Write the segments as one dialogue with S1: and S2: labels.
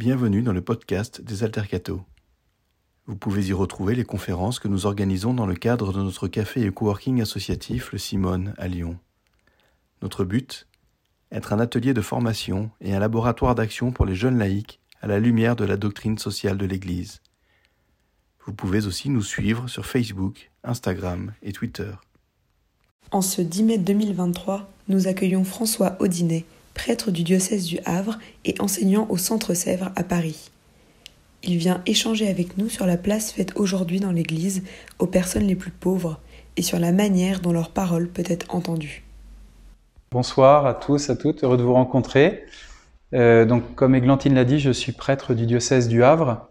S1: Bienvenue dans le podcast des Altercato. Vous pouvez y retrouver les conférences que nous organisons dans le cadre de notre café et coworking associatif Le Simone à Lyon. Notre but Être un atelier de formation et un laboratoire d'action pour les jeunes laïcs à la lumière de la doctrine sociale de l'Église. Vous pouvez aussi nous suivre sur Facebook, Instagram et Twitter.
S2: En ce 10 mai 2023, nous accueillons François Audinet, prêtre du diocèse du Havre et enseignant au Centre Sèvres à Paris. Il vient échanger avec nous sur la place faite aujourd'hui dans l'Église aux personnes les plus pauvres et sur la manière dont leur parole peut être entendue.
S3: Bonsoir à tous, à toutes, heureux de vous rencontrer. Euh, donc, comme Églantine l'a dit, je suis prêtre du diocèse du Havre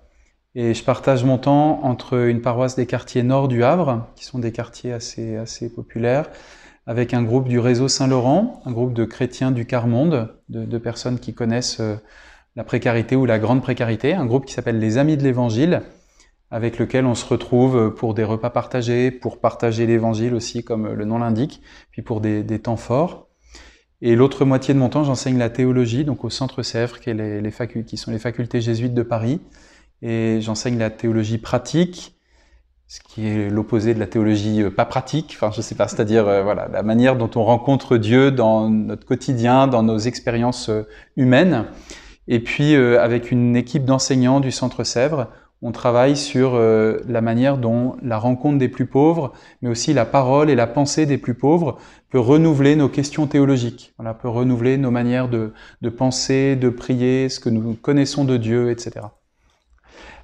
S3: et je partage mon temps entre une paroisse des quartiers nord du Havre, qui sont des quartiers assez, assez populaires, avec un groupe du réseau Saint-Laurent, un groupe de chrétiens du quart-monde, de, de, personnes qui connaissent euh, la précarité ou la grande précarité, un groupe qui s'appelle les Amis de l'Évangile, avec lequel on se retrouve pour des repas partagés, pour partager l'Évangile aussi, comme le nom l'indique, puis pour des, temps forts. Et l'autre moitié de mon temps, j'enseigne la théologie, donc au Centre Sèvres, qui, est les qui sont les facultés jésuites de Paris, et j'enseigne la théologie pratique, ce qui est l'opposé de la théologie euh, pas pratique, enfin je sais pas, c'est-à-dire euh, voilà la manière dont on rencontre Dieu dans notre quotidien, dans nos expériences euh, humaines. Et puis avec une équipe d'enseignants du Centre Sèvres, on travaille sur la manière dont la rencontre des plus pauvres, mais aussi la parole et la pensée des plus pauvres peut renouveler nos questions théologiques, voilà, peut renouveler nos manières de, de penser, de prier, ce que nous connaissons de Dieu, etc.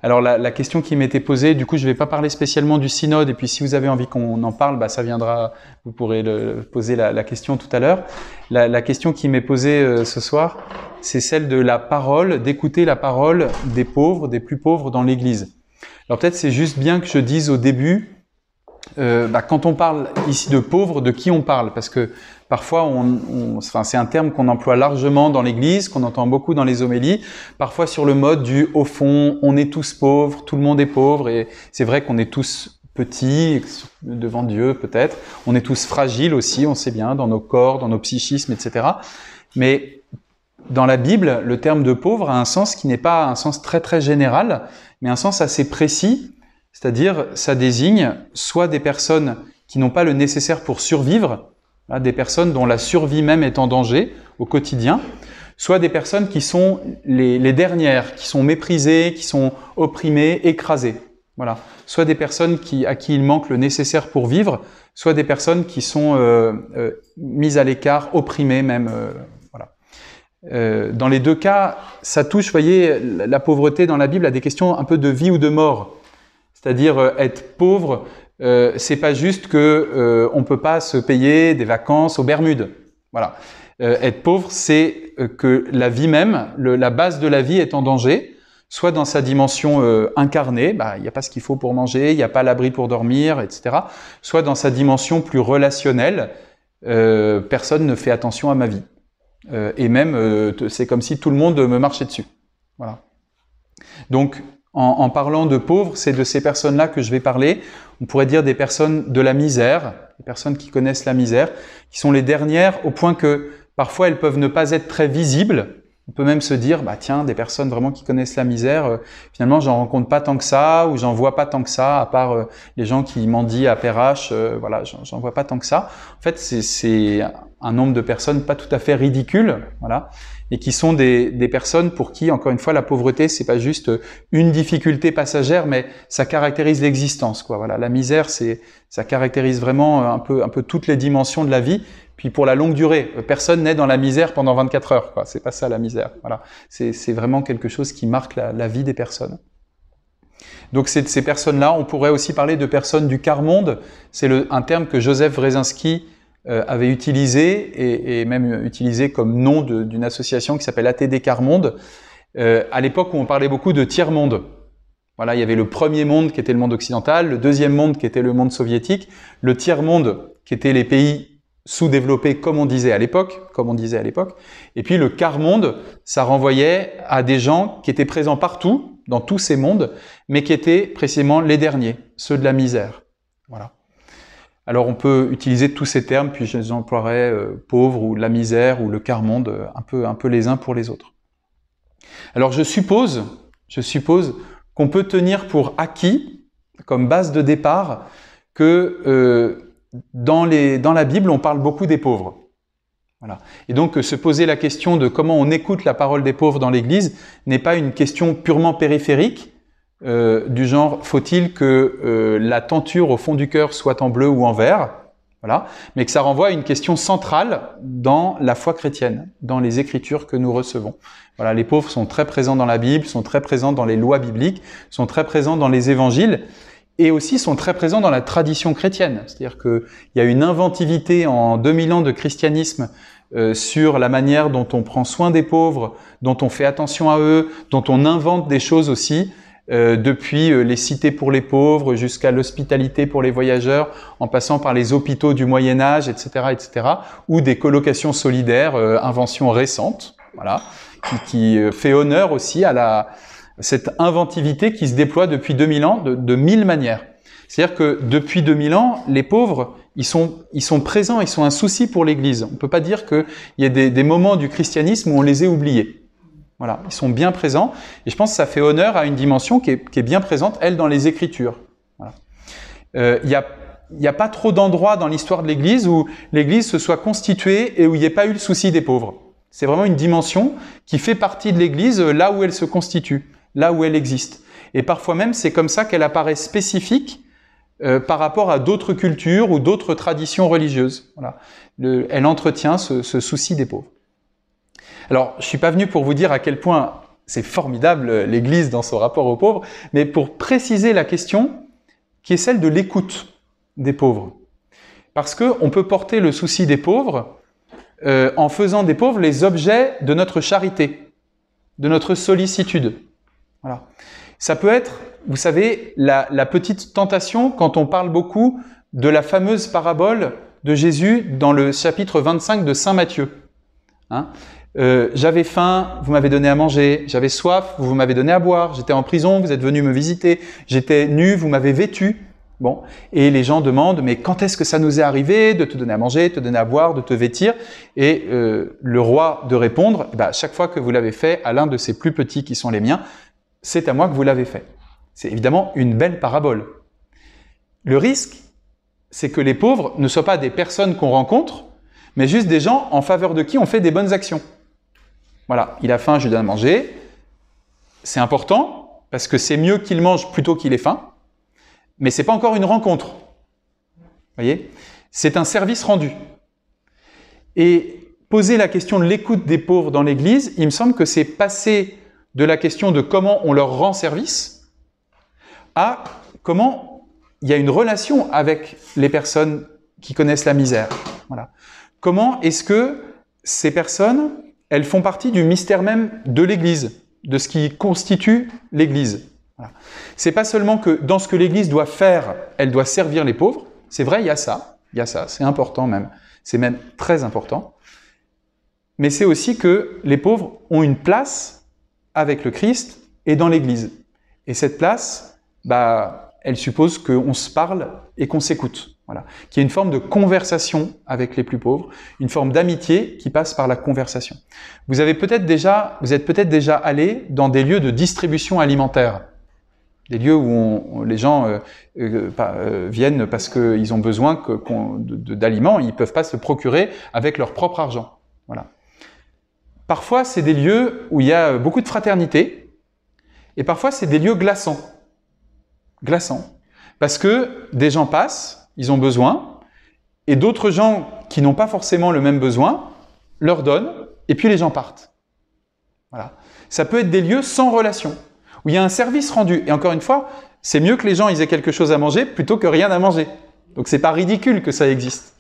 S3: Alors la, question qui m'était posée, du coup je ne vais pas parler spécialement du synode, et puis si vous avez envie qu'on en parle, bah, ça viendra, vous pourrez poser la, question tout à l'heure. La, la, question qui m'est posée euh, ce soir, c'est celle de la parole, d'écouter la parole des pauvres, des plus pauvres dans l'Église. Alors peut-être c'est juste bien que je dise au début, euh, bah, quand on parle ici de pauvres, de qui on parle? Parce que parfois, on, on enfin, c'est un terme qu'on emploie largement dans l'Église, qu'on entend beaucoup dans les homélies, parfois sur le mode du au fond, on est tous pauvres, tout le monde est pauvre, et c'est vrai qu'on est tous petits devant Dieu peut-être, on est tous fragiles aussi, on sait bien, dans nos corps, dans nos psychismes, etc. Mais dans la Bible, le terme de pauvre a un sens qui n'est pas un sens très très général, mais un sens assez précis. C'est-à-dire, ça désigne soit des personnes qui n'ont pas le nécessaire pour survivre, des personnes dont la survie même est en danger au quotidien, soit des personnes qui sont les, dernières, qui sont méprisées, qui sont opprimées, écrasées. Voilà. Soit des personnes qui, à qui il manque le nécessaire pour vivre, soit des personnes qui sont euh, euh, mises à l'écart, opprimées même. Euh, voilà. Dans les deux cas, ça touche, voyez, la pauvreté dans la Bible à des questions un peu de vie ou de mort. C'est-à-dire être pauvre, euh, c'est pas juste que euh, on peut pas se payer des vacances aux Bermudes. Voilà. Euh, être pauvre, c'est euh, que la vie même, la base de la vie est en danger, soit dans sa dimension incarnée, bah, il n'y a pas ce qu'il faut pour manger, il n'y a pas l'abri pour dormir, etc. Soit dans sa dimension plus relationnelle, personne ne fait attention à ma vie. et même, c'est comme si tout le monde me marchait dessus. Voilà. Donc, en, en parlant de pauvres, c'est de ces personnes-là que je vais parler. On pourrait dire des personnes de la misère, des personnes qui connaissent la misère, qui sont les dernières au point que parfois elles peuvent ne pas être très visibles. On peut même se dire, bah tiens, des personnes vraiment qui connaissent la misère, euh, finalement j'en rencontre pas tant que ça, ou j'en vois pas tant que ça, à part euh, les gens qui mendient à Perrache, euh, voilà, j'en vois pas tant que ça. En fait, c'est un nombre de personnes pas tout à fait ridicule, voilà et qui sont des, des, personnes pour qui, encore une fois, la pauvreté, c'est pas juste une difficulté passagère, mais ça caractérise l'existence. Quoi. Voilà, la misère, c'est ça caractérise vraiment un peu, un peu toutes les dimensions de la vie. Puis pour la longue durée, personne n'est dans la misère pendant 24 heures. Quoi. C'est pas ça la misère. Voilà, c'est, c'est vraiment quelque chose qui marque la, vie des personnes. Donc c'est de ces personnes-là. On pourrait aussi parler de personnes du quart monde. C'est le, un terme que Joseph Wrezinski euh, avait utilisé et, et, même utilisé comme nom d'une association qui s'appelle ATD Carmonde, euh, à l'époque où on parlait beaucoup de tiers-monde. Voilà, il y avait le premier monde qui était le monde occidental, le deuxième monde qui était le monde soviétique, le tiers-monde qui était les pays sous-développés comme on disait à l'époque, comme on disait à l'époque, et puis le quart-monde, ça renvoyait à des gens qui étaient présents partout, dans tous ces mondes, mais qui étaient précisément les derniers, ceux de la misère. Voilà. Alors on peut utiliser tous ces termes, puis je emploierai euh, pauvre ou la misère ou le quart-monde, euh, un peu, un peu les uns pour les autres. Alors je suppose, je suppose qu'on peut tenir pour acquis, comme base de départ, que euh, dans, les, dans la Bible, on parle beaucoup des pauvres. Voilà. Et donc se poser la question de comment on écoute la parole des pauvres dans l'Église n'est pas une question purement périphérique, euh, du genre faut-il que euh, la tenture au fond du cœur soit en bleu ou en vert, voilà, mais que ça renvoie à une question centrale dans la foi chrétienne, dans les écritures que nous recevons. Voilà, les pauvres sont très présents dans la Bible, sont très présents dans les lois bibliques, sont très présents dans les évangiles et aussi sont très présents dans la tradition chrétienne. C'est-à-dire qu'il y a une inventivité en 2000 ans de christianisme euh, sur la manière dont on prend soin des pauvres, dont on fait attention à eux, dont on invente des choses aussi, euh, depuis euh, les cités pour les pauvres jusqu'à l'hospitalité pour les voyageurs, en passant par les hôpitaux du Moyen Âge, etc., etc., ou des colocations solidaires, invention récente, voilà, qui, qui, fait honneur aussi à la, cette inventivité qui se déploie depuis 2000 ans de, de mille manières. C'est-à-dire que depuis 2000 ans, les pauvres, ils sont, ils sont présents, ils sont un souci pour l'Église. On ne peut pas dire qu'il y a des, des, moments du christianisme où on les ait oubliés. Voilà, ils sont bien présents. Et je pense que ça fait honneur à une dimension qui est, qui est bien présente, elle, dans les Écritures. Voilà. Euh, il a il n'y a pas trop d'endroits dans l'histoire de l'Église où l'Église se soit constituée et où il n'y ait pas eu le souci des pauvres. C'est vraiment une dimension qui fait partie de l'Église là où elle se constitue, là où elle existe. Et parfois même, c'est comme ça qu'elle apparaît spécifique euh, par rapport à d'autres cultures ou d'autres traditions religieuses. Voilà. Le, elle entretient ce, ce, souci des pauvres. Alors, je suis pas venu pour vous dire à quel point c'est formidable l'Église dans son rapport aux pauvres, mais pour préciser la question qui est celle de l'écoute des pauvres. Parce que on peut porter le souci des pauvres euh, en faisant des pauvres les objets de notre charité, de notre sollicitude. Voilà. Ça peut être vous savez, la, la, petite tentation quand on parle beaucoup de la fameuse parabole de Jésus dans le chapitre 25 de Saint Matthieu. Hein euh, j'avais faim, vous m'avez donné à manger, j'avais soif, vous m'avez donné à boire, j'étais en prison, vous êtes venu me visiter, j'étais nu, vous m'avez vêtu. Bon, et les gens demandent, mais quand est-ce que ça nous est arrivé de te donner à manger, de te donner à boire, de te vêtir? Et euh, le roi de répondre, bah, chaque fois que vous l'avez fait à l'un de ces plus petits qui sont les miens, c'est à moi que vous l'avez fait. C'est évidemment une belle parabole. Le risque, c'est que les pauvres ne soient pas des personnes qu'on rencontre, mais juste des gens en faveur de qui on fait des bonnes actions. Voilà, il a faim, je lui donne à manger. C'est important, parce que c'est mieux qu'il mange plutôt qu'il ait faim, mais c'est pas encore une rencontre. Vous voyez? C'est un service rendu. Et poser la question de l'écoute des pauvres dans l'Église, il me semble que c'est passer de la question de comment on leur rend service à comment il y a une relation avec les personnes qui connaissent la misère. Voilà. Comment est-ce que ces personnes, elles font partie du mystère même de l'Église, de ce qui constitue l'Église. C'est pas seulement que dans ce que l'Église doit faire, elle doit servir les pauvres. C'est vrai, il y a ça, il y a ça, c'est important même, c'est même très important. Mais c'est aussi que les pauvres ont une place avec le Christ et dans l'Église. Et cette place, bah, elle suppose qu'on se parle et qu'on s'écoute. Voilà. Qu'il y ait une forme de conversation avec les plus pauvres, une forme d'amitié qui passe par la conversation. Vous avez peut-être déjà, vous êtes peut-être déjà allé dans des lieux de distribution alimentaire. Des lieux où on, les gens euh, euh, euh viennent parce qu'ils ont besoin que, d'aliments, ils peuvent pas se procurer avec leur propre argent. Voilà. Parfois, c'est des lieux où il y a beaucoup de fraternité, et parfois, c'est des lieux glaçants glaçant. Parce que des gens passent, ils ont besoin, et d'autres gens qui n'ont pas forcément le même besoin leur donnent, et puis les gens partent. Voilà. Ça peut être des lieux sans relation, où il y a un service rendu. Et encore une fois, c'est mieux que les gens aient quelque chose à manger plutôt que rien à manger. Donc c'est pas ridicule que ça existe.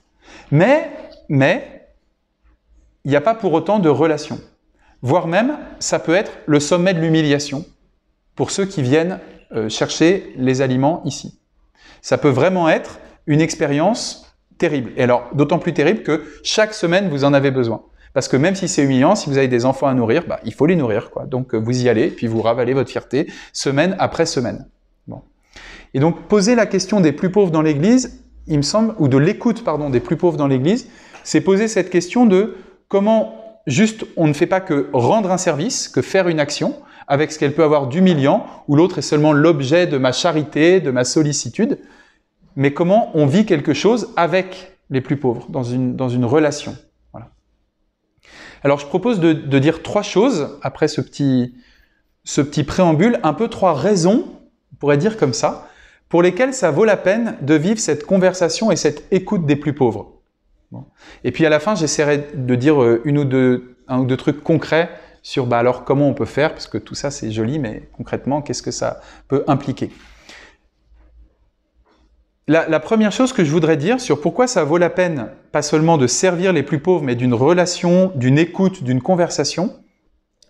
S3: Mais, mais, il n'y a pas pour autant de relation. Voire même, ça peut être le sommet de l'humiliation pour ceux qui viennent euh, chercher les aliments ici. Ça peut vraiment être une expérience terrible. Et alors, d'autant plus terrible que chaque semaine, vous en avez besoin. Parce que même si c'est humiliant, si vous avez des enfants à nourrir, bah, il faut les nourrir. Quoi. Donc euh, vous y allez, puis vous ravalez votre fierté semaine après semaine. Bon. Et donc poser la question des plus pauvres dans l'Église, il me semble, ou de l'écoute pardon des plus pauvres dans l'Église, c'est poser cette question de comment juste, on ne fait pas que rendre un service, que faire une action, avec ce qu'elle peut avoir d'humiliant, où l'autre est seulement l'objet de ma charité, de ma sollicitude, mais comment on vit quelque chose avec les plus pauvres, dans une, relation. Alors je propose de, dire trois choses, après ce petit, préambule, un peu trois raisons, on pourrait dire comme ça, pour lesquelles ça vaut la peine de vivre cette conversation et cette écoute des plus pauvres. Et puis à la fin, j'essaierai de dire euh, un ou deux trucs concrets sur bah, alors comment on peut faire, parce que tout ça c'est joli, mais concrètement, qu'est-ce que ça peut impliquer la, première chose que je voudrais dire sur pourquoi ça vaut la peine, pas seulement de servir les plus pauvres, mais d'une relation, d'une écoute, d'une conversation,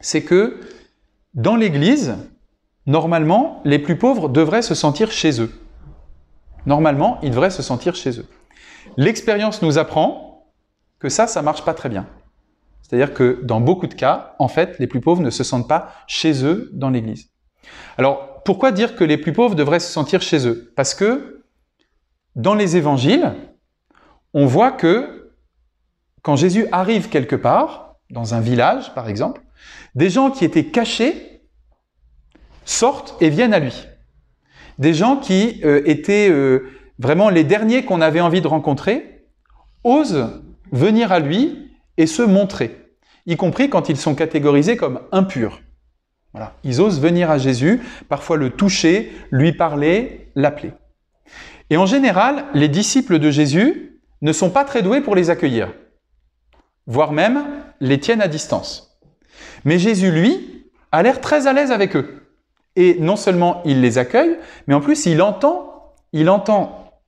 S3: c'est que dans l'Église, normalement, les plus pauvres devraient se sentir chez eux. Normalement, ils devraient se sentir chez eux. L'expérience nous apprend que ça, ça marche pas très bien. C'est-à-dire que dans beaucoup de cas, en fait, les plus pauvres ne se sentent pas chez eux dans l'Église. Alors, pourquoi dire que les plus pauvres devraient se sentir chez eux? Parce que dans les évangiles, on voit que quand Jésus arrive quelque part, dans un village par exemple, des gens qui étaient cachés sortent et viennent à lui. Des gens qui euh, étaient euh, vraiment les derniers qu'on avait envie de rencontrer, osent venir à lui et se montrer, y compris quand ils sont catégorisés comme impurs. Voilà. Ils osent venir à Jésus, parfois le toucher, lui parler, l'appeler. Et en général, les disciples de Jésus ne sont pas très doués pour les accueillir, voire même les tiennent à distance. Mais Jésus, lui, a l'air très à l'aise avec eux. Et non seulement il les accueille, mais en plus il entend,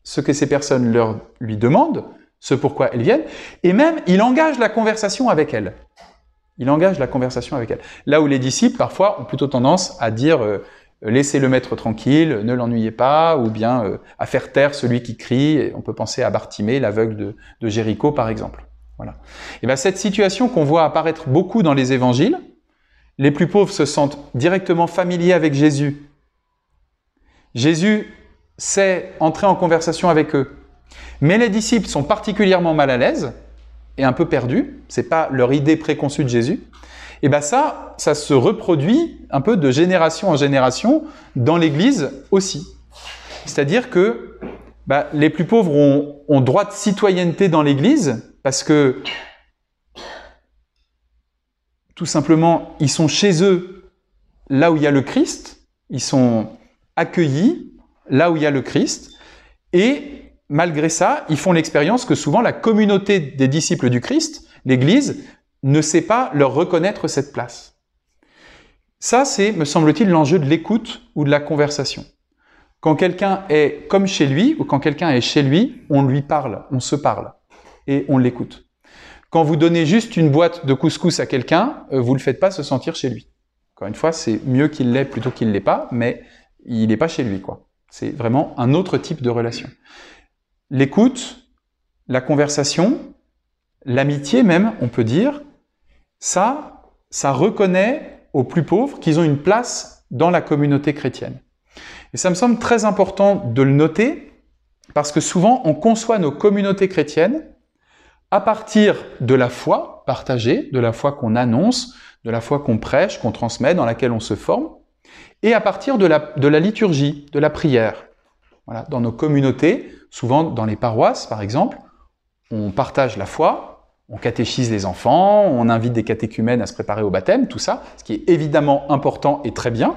S3: ce que ces personnes lui demandent, ce pourquoi elles viennent, et même il engage la conversation avec elles. Il engage la conversation avec elles. Là où les disciples, parfois, ont plutôt tendance à dire euh, laissez le maître tranquille, ne l'ennuyez pas, ou bien euh, à faire taire celui qui crie. on peut penser à Bartimée, l'aveugle de, de, Jéricho, par exemple. Voilà. Et bien cette situation qu'on voit apparaître beaucoup dans les évangiles, les plus pauvres se sentent directement familiers avec Jésus. Jésus c'est entrer en conversation avec eux. Mais les disciples sont particulièrement mal à l'aise et un peu perdus, c'est pas leur idée préconçue de Jésus. Et ben ça, ça se reproduit un peu de génération en génération dans l'Église aussi. C'est-à-dire que bah, les plus pauvres ont droit de citoyenneté dans l'Église parce que tout simplement, ils sont chez eux là où il y a le Christ, ils sont accueillis, là où il y a le Christ, et malgré ça, ils font l'expérience que souvent la communauté des disciples du Christ, l'Église, ne sait pas leur reconnaître cette place. Ça, c'est, me semble-t-il, l'enjeu de l'écoute ou de la conversation. Quand quelqu'un est comme chez lui, ou quand quelqu'un est chez lui, on lui parle, on se parle, et on l'écoute. Quand vous donnez juste une boîte de couscous à quelqu'un, euh, vous ne le faites pas se sentir chez lui. Encore une fois, c'est mieux qu'il l'ait plutôt qu'il ne l'ait pas, mais il n'est pas chez lui, quoi. C'est vraiment un autre type de relation. L'écoute, la conversation, l'amitié même, on peut dire, ça, ça reconnaît aux plus pauvres qu'ils ont une place dans la communauté chrétienne. Et ça me semble très important de le noter, parce que souvent on conçoit nos communautés chrétiennes à partir de la foi partagée, de la foi qu'on annonce, de la foi qu'on prêche, qu'on transmet, dans laquelle on se forme, et à partir de la, liturgie, de la prière. Voilà, dans nos communautés, souvent dans les paroisses par exemple, on partage la foi, on catéchise les enfants, on invite des catéchumènes à se préparer au baptême, tout ça, ce qui est évidemment important et très bien.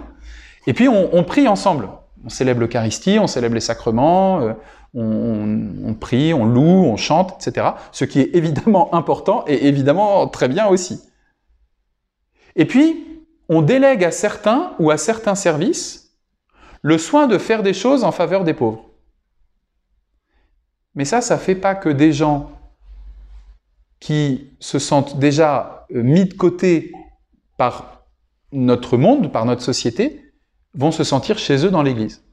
S3: Et puis on, prie ensemble. On célèbre l'Eucharistie, on célèbre les sacrements, euh, on, on, prie, on loue, on chante, etc. Ce qui est évidemment important et évidemment très bien aussi. Et puis, on délègue à certains ou à certains services le soin de faire des choses en faveur des pauvres. Mais ça, ça fait pas que des gens qui se sentent déjà euh, mis de côté par notre monde, par notre société, vont se sentir chez eux dans l'Église.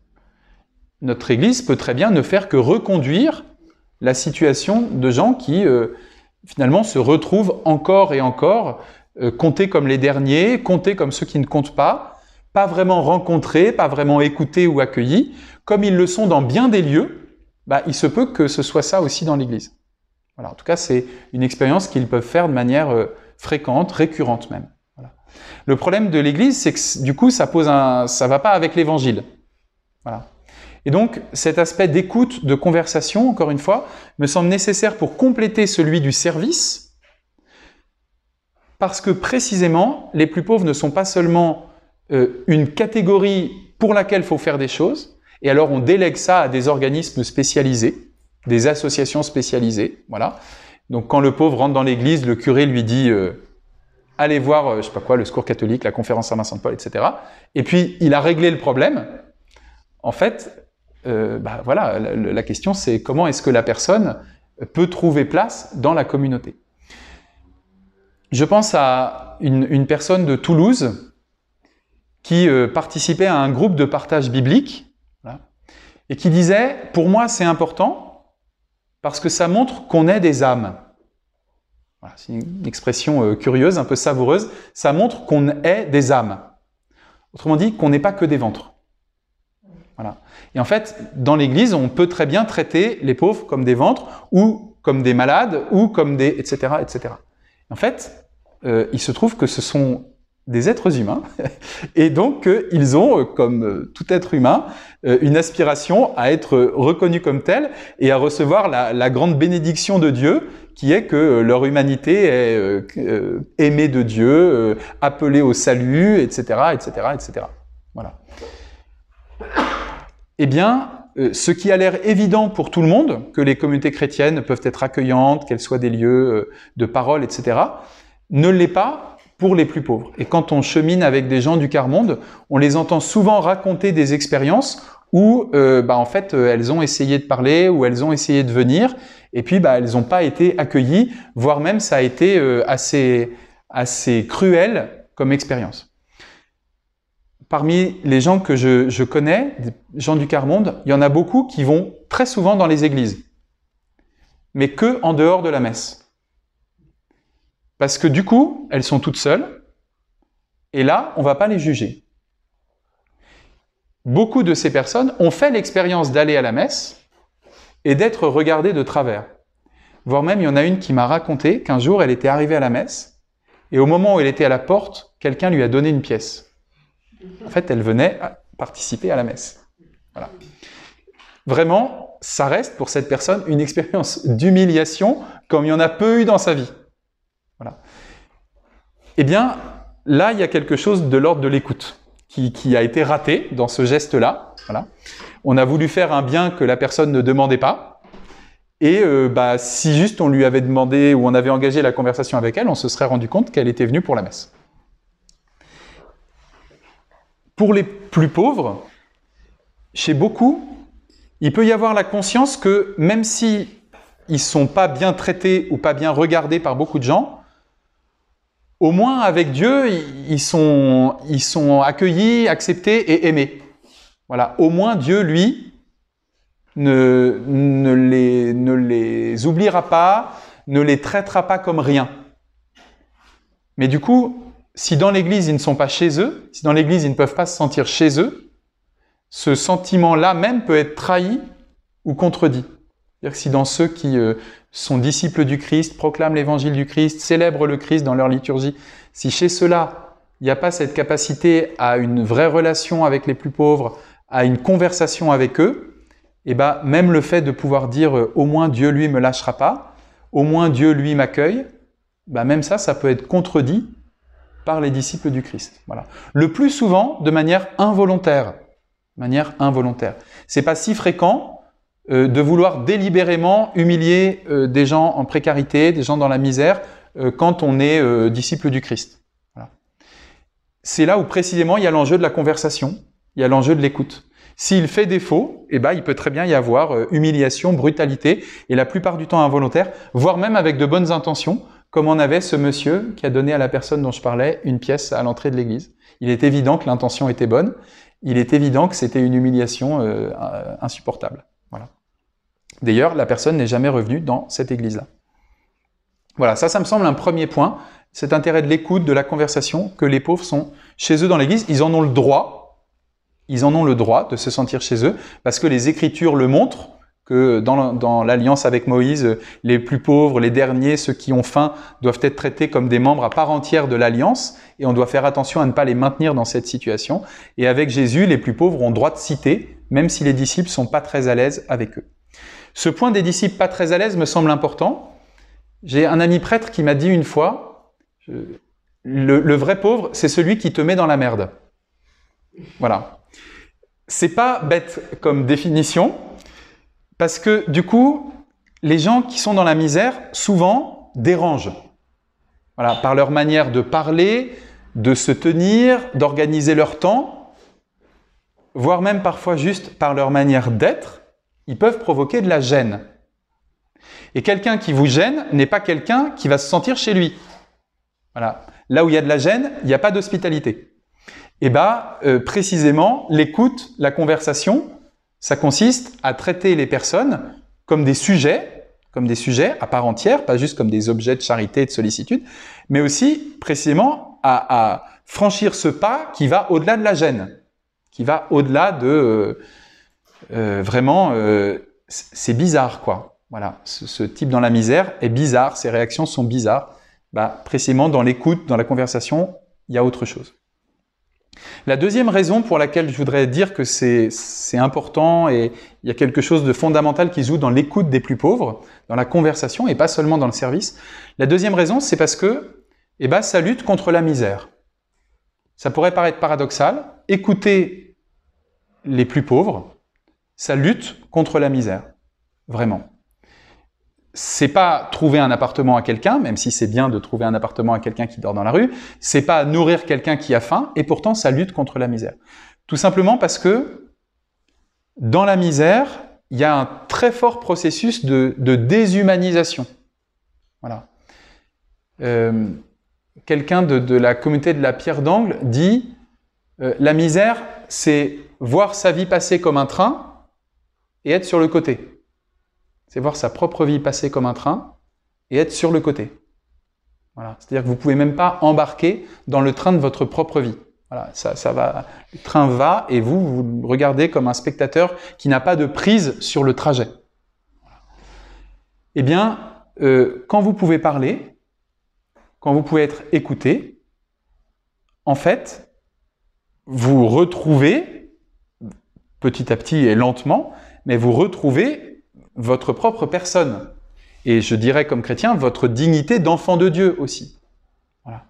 S3: Notre Église peut très bien ne faire que reconduire la situation de gens qui euh, finalement se retrouvent encore et encore euh, compter comme les derniers, compter comme ceux qui ne comptent pas, pas vraiment rencontrés, pas vraiment écoutés ou accueillis, comme ils le sont dans bien des lieux, bah, il se peut que ce soit ça aussi dans l'Église. Voilà, en tout cas, c'est une expérience qu'ils peuvent faire de manière euh, fréquentes, récurrentes même. Le problème de l'Église, c'est que du coup, ça pose un, ça va pas avec l'Évangile. Voilà. Et donc, cet aspect d'écoute, de conversation, encore une fois, me semble nécessaire pour compléter celui du service, parce que précisément, les plus pauvres ne sont pas seulement euh, une catégorie pour laquelle il faut faire des choses, et alors on délègue ça à des organismes spécialisés, des associations spécialisées, voilà. Donc quand le pauvre rentre dans l'église, le curé lui dit euh, allez voir, euh, je sais pas quoi, le secours catholique, la conférence Saint-Vincent-de-Paul, etc. Et puis il a réglé le problème. En fait, euh, bah, voilà, la, question c'est comment est-ce que la personne peut trouver place dans la communauté. Je pense à une, personne de Toulouse qui participait à un groupe de partage biblique et qui disait, pour moi c'est important parce que ça montre qu'on est des âmes. c'est une expression euh, curieuse, un peu savoureuse. Ça montre qu'on est des âmes. Autrement dit, qu'on n'est pas que des ventres. Voilà. Et en fait, dans l'Église, on peut très bien traiter les pauvres comme des ventres, ou comme des malades, ou comme des... etc. etc. En fait, euh, il se trouve que ce sont des êtres humains, et donc euh, ils ont, euh, comme euh, tout être humain, une aspiration à être reconnus comme tels et à recevoir la, la grande bénédiction de Dieu, qui est que leur humanité est aimée de Dieu, appelée au salut, etc., etc., etc. Voilà eh bien, ce qui a l'air évident pour tout le monde, que les communautés chrétiennes peuvent être accueillantes, qu'elles soient des lieux de parole, etc., ne l'est pas pour les plus pauvres. Et quand on chemine avec des gens du quart-monde, on les entend souvent raconter des expériences où, euh, bah, en fait, elles ont essayé de parler, ou elles ont essayé de venir, et puis bah, elles n'ont pas été accueillies, voire même ça a été assez, assez cruel comme expérience parmi les gens que je, connais, des gens du quart-monde, il y en a beaucoup qui vont très souvent dans les églises, mais que en dehors de la messe. Parce que du coup, elles sont toutes seules, et là, on ne va pas les juger. Beaucoup de ces personnes ont fait l'expérience d'aller à la messe et d'être regardées de travers. Voire même, il y en a une qui m'a raconté qu'un jour, elle était arrivée à la messe, et au moment où elle était à la porte, quelqu'un lui a donné une pièce. En fait, elle venait participer à la messe. Vraiment, ça reste pour cette personne une expérience d'humiliation comme il y en a peu eu dans sa vie. Eh bien, là, il y a quelque chose de l'ordre de l'écoute qui, a été raté dans ce geste-là. On a voulu faire un bien que la personne ne demandait pas. Et euh, bah, si juste on lui avait demandé ou on avait engagé la conversation avec elle, on se serait rendu compte qu'elle était venue pour la messe. Pour les plus pauvres, chez beaucoup, il peut y avoir la conscience que même si ils sont pas bien traités ou pas bien regardés par beaucoup de gens, au moins avec Dieu, ils sont, accueillis, acceptés et aimés. Voilà, au moins Dieu, lui, ne, ne, les, ne les oubliera pas, ne les traitera pas comme rien. Mais du coup, si dans l'Église ils ne sont pas chez eux, si dans l'Église ils ne peuvent pas se sentir chez eux, ce sentiment-là même peut être trahi ou contredit. C'est-à-dire que si dans ceux qui euh, sont disciples du Christ, proclament l'évangile du Christ, célèbrent le Christ dans leur liturgie, si chez ceux-là, il n'y a pas cette capacité à une vraie relation avec les plus pauvres, à une conversation avec eux, eh ben même le fait de pouvoir dire euh, au moins Dieu lui me lâchera pas, au moins Dieu lui m'accueille, ben même ça, ça peut être contredit par les disciples du Christ. Voilà. Le plus souvent de manière involontaire. Manière involontaire. C'est pas si fréquent euh, de vouloir délibérément humilier euh, des gens en précarité, des gens dans la misère, euh, quand on est disciple du Christ. Voilà. C'est là où précisément il y a l'enjeu de la conversation, il y a l'enjeu de l'écoute. S'il fait défaut, eh ben, il peut très bien y avoir humiliation, brutalité, et la plupart du temps involontaire, voire même avec de bonnes intentions, comme on avait ce monsieur qui a donné à la personne dont je parlais une pièce à l'entrée de l'église. Il est évident que l'intention était bonne, il est évident que c'était une humiliation euh, insupportable. D'ailleurs, la personne n'est jamais revenue dans cette église-là. Voilà, ça, ça me semble un premier point, cet intérêt de l'écoute, de la conversation, que les pauvres sont chez eux dans l'église, ils en ont le droit, ils en ont le droit de se sentir chez eux, parce que les Écritures le montrent, que dans, l'alliance avec Moïse, les plus pauvres, les derniers, ceux qui ont faim, doivent être traités comme des membres à part entière de l'alliance, et on doit faire attention à ne pas les maintenir dans cette situation. Et avec Jésus, les plus pauvres ont droit de citer, même si les disciples sont pas très à l'aise avec eux. Ce point des disciples pas très à l'aise me semble important. J'ai un ami prêtre qui m'a dit une fois, le, le vrai pauvre, c'est celui qui te met dans la merde. Voilà. C'est pas bête comme définition, parce que du coup, les gens qui sont dans la misère, souvent, dérangent. Voilà, par leur manière de parler, de se tenir, d'organiser leur temps, voire même parfois juste par leur manière d'être, ils peuvent provoquer de la gêne. Et quelqu'un qui vous gêne n'est pas quelqu'un qui va se sentir chez lui. Voilà. Là où il y a de la gêne, il n'y a pas d'hospitalité. Et bien, euh, précisément, l'écoute, la conversation, ça consiste à traiter les personnes comme des sujets, comme des sujets à part entière, pas juste comme des objets de charité et de sollicitude, mais aussi précisément à, franchir ce pas qui va au-delà de la gêne, qui va au-delà de euh, euh, vraiment, euh, c'est bizarre quoi. Voilà, ce, type dans la misère est bizarre, ses réactions sont bizarres. Bah, précisément dans l'écoute, dans la conversation, il y a autre chose. La deuxième raison pour laquelle je voudrais dire que c'est important et il y a quelque chose de fondamental qui joue dans l'écoute des plus pauvres, dans la conversation et pas seulement dans le service. La deuxième raison, c'est parce que eh ben, ça lutte contre la misère. Ça pourrait paraître paradoxal. Écouter les plus pauvres, ça lutte contre la misère. Vraiment c'est pas trouver un appartement à quelqu'un, même si c'est bien de trouver un appartement à quelqu'un qui dort dans la rue, c'est pas nourrir quelqu'un qui a faim, et pourtant ça lutte contre la misère. Tout simplement parce que dans la misère, il y a un très fort processus de, déshumanisation. Voilà. Euh, quelqu'un de, la communauté de la pierre d'angle dit euh, la misère, c'est voir sa vie passer comme un train et être sur le côté c'est voir sa propre vie passer comme un train et être sur le côté. Voilà. C'est-à-dire que vous pouvez même pas embarquer dans le train de votre propre vie. Voilà, ça, ça va, le train va et vous, vous regardez comme un spectateur qui n'a pas de prise sur le trajet. Eh bien, euh, quand vous pouvez parler, quand vous pouvez être écouté, en fait, vous retrouvez, petit à petit et lentement, mais vous retrouvez votre propre personne. Et je dirais comme chrétien, votre dignité d'enfant de Dieu aussi. Voilà.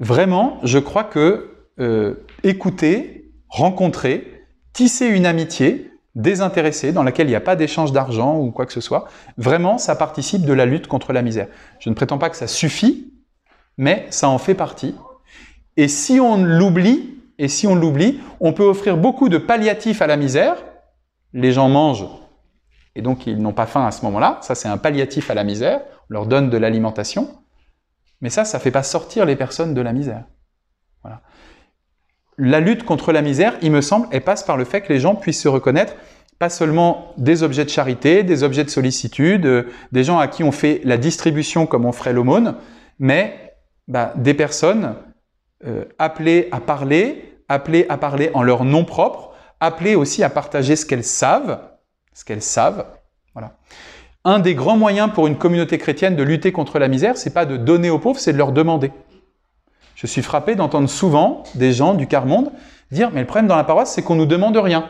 S3: Vraiment, je crois que euh, écouter, rencontrer, tisser une amitié désintéressée dans laquelle il n'y a pas d'échange d'argent ou quoi que ce soit, vraiment, ça participe de la lutte contre la misère. Je ne prétends pas que ça suffit, mais ça en fait partie. Et et si on l'oublie, on peut offrir beaucoup de palliatifs à la misère. Les gens mangent et donc ils n'ont pas faim à ce moment-là. Ça, c'est un palliatif à la misère. On leur donne de l'alimentation. Mais ça, ça ne fait pas sortir les personnes de la misère. Voilà. La lutte contre la misère, il me semble, elle passe par le fait que les gens puissent se reconnaître pas seulement des objets de charité, des objets de sollicitude, euh, des gens à qui on fait la distribution comme on ferait l'aumône, mais bah, des personnes euh, appelées à parler, appelées à parler en leur nom propre, appelées aussi à partager ce qu'elles savent, ce qu'elles savent. Voilà. Un des grands moyens pour une communauté chrétienne de lutter contre la misère, c'est pas de donner aux pauvres, c'est de leur demander. Je suis frappé d'entendre souvent des gens du quart monde dire mais le problème dans la paroisse, c'est qu'on nous demande rien.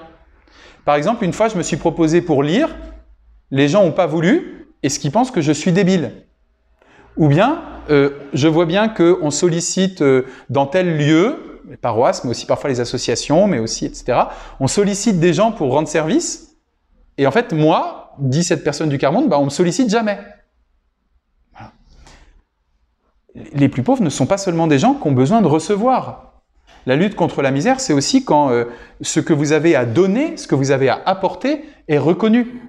S3: Par exemple, une fois, je me suis proposé pour lire, les gens n'ont pas voulu, et ce qu'ils pensent que je suis débile? Ou bien, euh, je vois bien qu'on sollicite euh, dans tel lieu, les paroisses, mais aussi parfois les associations, mais aussi, etc., on sollicite des gens pour rendre service, et en fait, moi, dit cette personne du quart-monde, bah, on me sollicite jamais. Les plus pauvres ne sont pas seulement des gens qui ont besoin de recevoir. La lutte contre la misère, c'est aussi quand euh, ce que vous avez à donner, ce que vous avez à apporter est reconnu.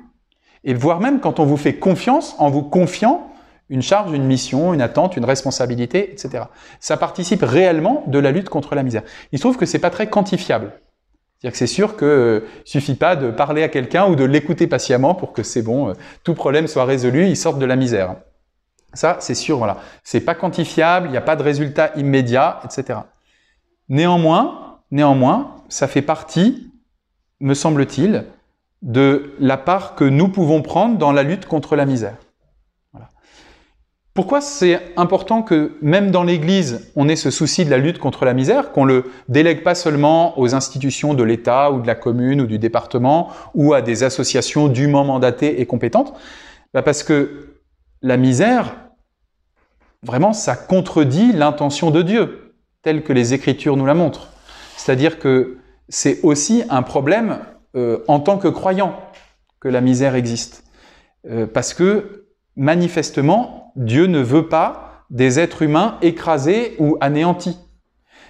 S3: Et voire même quand on vous fait confiance en vous confiant une charge, une mission, une attente, une responsabilité, etc. Ça participe réellement de la lutte contre la misère. Il se trouve que c'est pas très quantifiable. C'est-à-dire que c'est sûr qu'il ne suffit pas de parler à quelqu'un ou de l'écouter patiemment pour que c'est bon, euh, tout problème soit résolu, il sorte de la misère. Ça, c'est sûr, voilà. C'est pas quantifiable, il n'y a pas de résultat immédiat, etc. Néanmoins, néanmoins, ça fait partie, me semble-t-il, de la part que nous pouvons prendre dans la lutte contre la misère. Pourquoi c'est important que même dans l'Église, on ait ce souci de la lutte contre la misère, qu'on le délègue pas seulement aux institutions de l'État ou de la commune ou du département ou à des associations dûment mandatées et compétentes? Bah Parce que la misère, vraiment, ça contredit l'intention de Dieu, telle que les Écritures nous la montrent. C'est-à-dire que c'est aussi un problème euh, en tant que croyant que la misère existe. Euh, parce que manifestement, Dieu ne veut pas des êtres humains écrasés ou anéantis.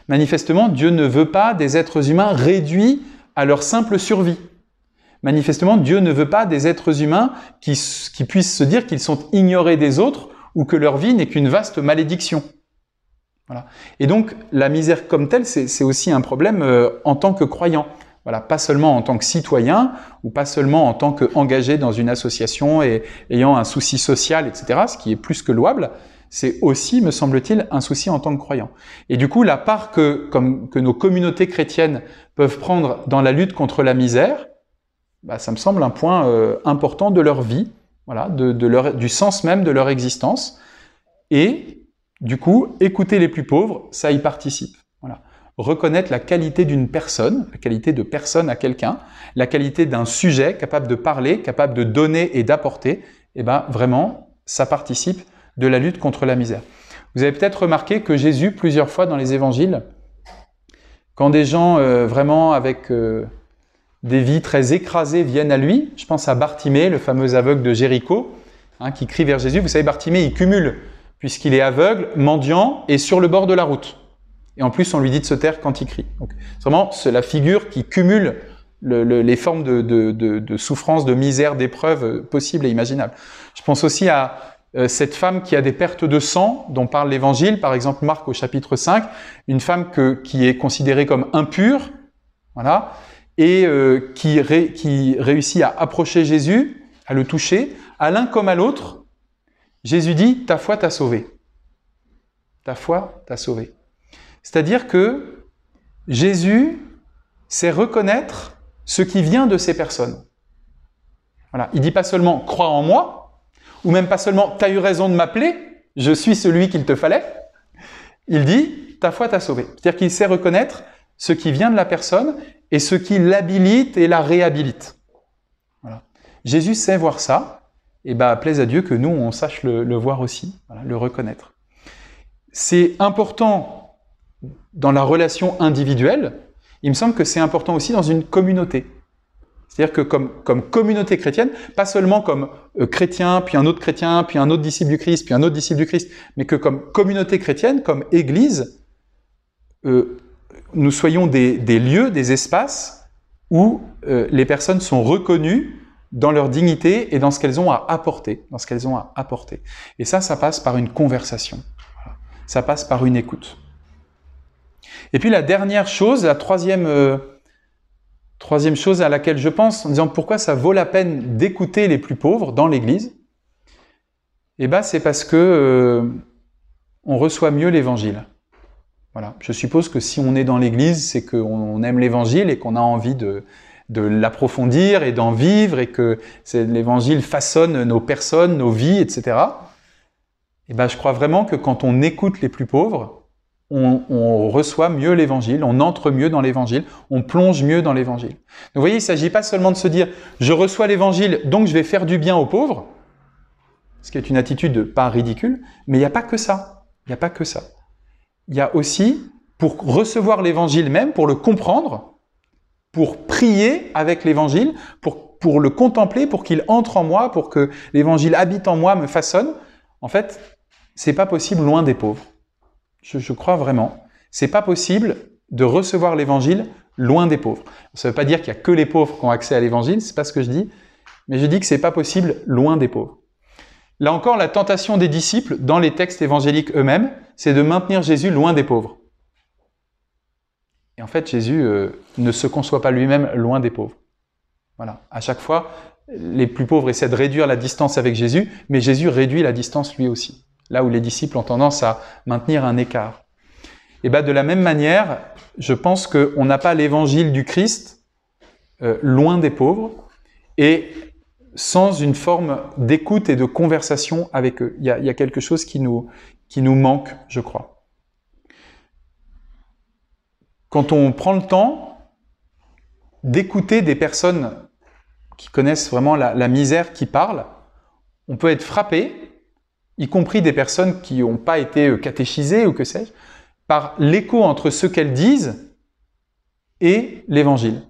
S3: Manifestement, Dieu ne veut pas des êtres humains réduits à leur simple survie. Manifestement, Dieu ne veut pas des êtres humains qui, puissent se dire qu'ils sont ignorés des autres ou que leur vie n'est qu'une vaste malédiction. Voilà. Et donc, la misère comme telle, c'est aussi un problème euh, en tant que croyant. Voilà, pas seulement en tant que citoyen ou pas seulement en tant qu'engagé dans une association et ayant un souci social, etc., ce qui est plus que louable, c'est aussi, me semble-t-il, un souci en tant que croyant. Et du coup, la part que, comme, que nos communautés chrétiennes peuvent prendre dans la lutte contre la misère, bah, ça me semble un point euh, important de leur vie, voilà, de, de leur, du sens même de leur existence. Et du coup, écouter les plus pauvres, ça y participe. Reconnaître la qualité d'une personne, la qualité de personne à quelqu'un, la qualité d'un sujet capable de parler, capable de donner et d'apporter, eh ben vraiment, ça participe de la lutte contre la misère. Vous avez peut-être remarqué que Jésus, plusieurs fois dans les évangiles, quand des gens euh, vraiment avec euh, des vies très écrasées viennent à lui. Je pense à Bartimée, le fameux aveugle de Jéricho, hein, qui crie vers Jésus. Vous savez, Bartimée, il cumule, puisqu'il est aveugle, mendiant et sur le bord de la route. Et en plus, on lui dit de se taire quand il crie. Donc, vraiment, c'est la figure qui cumule les formes de, de, souffrance, de misère, d'épreuve euh, possibles et imaginables. Je pense aussi à euh, cette femme qui a des pertes de sang dont parle l'Évangile, par exemple Marc au chapitre 5, une femme qui est considérée comme impure, voilà, et euh, qui, qui réussit à approcher Jésus, à le toucher, à l'un comme à l'autre, Jésus dit, ta foi t'a sauvé. Ta foi t'a sauvé. C'est-à-dire que Jésus sait reconnaître ce qui vient de ces personnes. Voilà. Il dit pas seulement crois en moi, ou même pas seulement tu as eu raison de m'appeler, je suis celui qu'il te fallait. Il dit ta foi t'a sauvé. C'est-à-dire qu'il sait reconnaître ce qui vient de la personne et ce qui l'habilite et la réhabilite. Voilà. Jésus sait voir ça, et bah plaise à Dieu que nous on sache le, voir aussi, le reconnaître. C'est important dans la relation individuelle. Il me semble que c'est important aussi dans une communauté. C'est-à-dire que comme, comme communauté chrétienne, pas seulement comme euh, chrétien, puis un autre chrétien, puis un autre disciple du Christ, puis un autre disciple du Christ, mais que comme communauté chrétienne, comme Église, euh, nous soyons des, lieux, des espaces où euh, les personnes sont reconnues dans leur dignité et dans ce qu'elles ont à apporter, dans ce qu'elles ont à apporter. Et ça, ça passe par une conversation. Ça passe par une écoute. Et puis la dernière chose, la troisième, euh, troisième chose à laquelle je pense, en disant pourquoi ça vaut la peine d'écouter les plus pauvres dans l'Église, eh ben c'est parce que euh, on reçoit mieux l'Évangile. Voilà. Je suppose que si on est dans l'Église, c'est qu'on aime l'Évangile et qu'on a envie de, de l'approfondir et d'en vivre et que l'Évangile façonne nos personnes, nos vies, etc. Et ben, je crois vraiment que quand on écoute les plus pauvres, on, reçoit mieux l'Évangile, on entre mieux dans l'Évangile, on plonge mieux dans l'Évangile. Donc vous voyez, il ne s'agit pas seulement de se dire je reçois l'Évangile, donc je vais faire du bien aux pauvres, ce qui est une attitude pas ridicule, mais il n'y a pas que ça. Il n'y a pas que ça il y a aussi, pour recevoir l'évangile même, pour le comprendre, pour prier avec l'évangile, pour, pour le contempler, pour qu'il entre en moi, pour que l'évangile habite en moi, me façonne, en fait, c'est pas possible loin des pauvres. Je, crois vraiment. C'est pas possible de recevoir l'évangile loin des pauvres. Ça ne veut pas dire qu'il y a que les pauvres qui ont accès à l'évangile, c'est pas ce que je dis, mais je dis que c'est pas possible loin des pauvres. Là encore, la tentation des disciples dans les textes évangéliques eux-mêmes, c'est de maintenir Jésus loin des pauvres. Et en fait, Jésus euh, ne se conçoit pas lui-même loin des pauvres. Voilà. À chaque fois, les plus pauvres essaient de réduire la distance avec Jésus, mais Jésus réduit la distance lui aussi. Là où les disciples ont tendance à maintenir un écart. Et bien, de la même manière, je pense qu'on n'a pas l'évangile du Christ euh, loin des pauvres, et sans une forme d'écoute et de conversation avec eux. Il y, a, quelque chose qui nous, manque, je crois. Quand on prend le temps d'écouter des personnes qui connaissent vraiment la, misère qui parlent, on peut être frappé, y compris des personnes qui n'ont pas été catéchisées ou que sais-je, par l'écho entre ce qu'elles disent et l'évangile.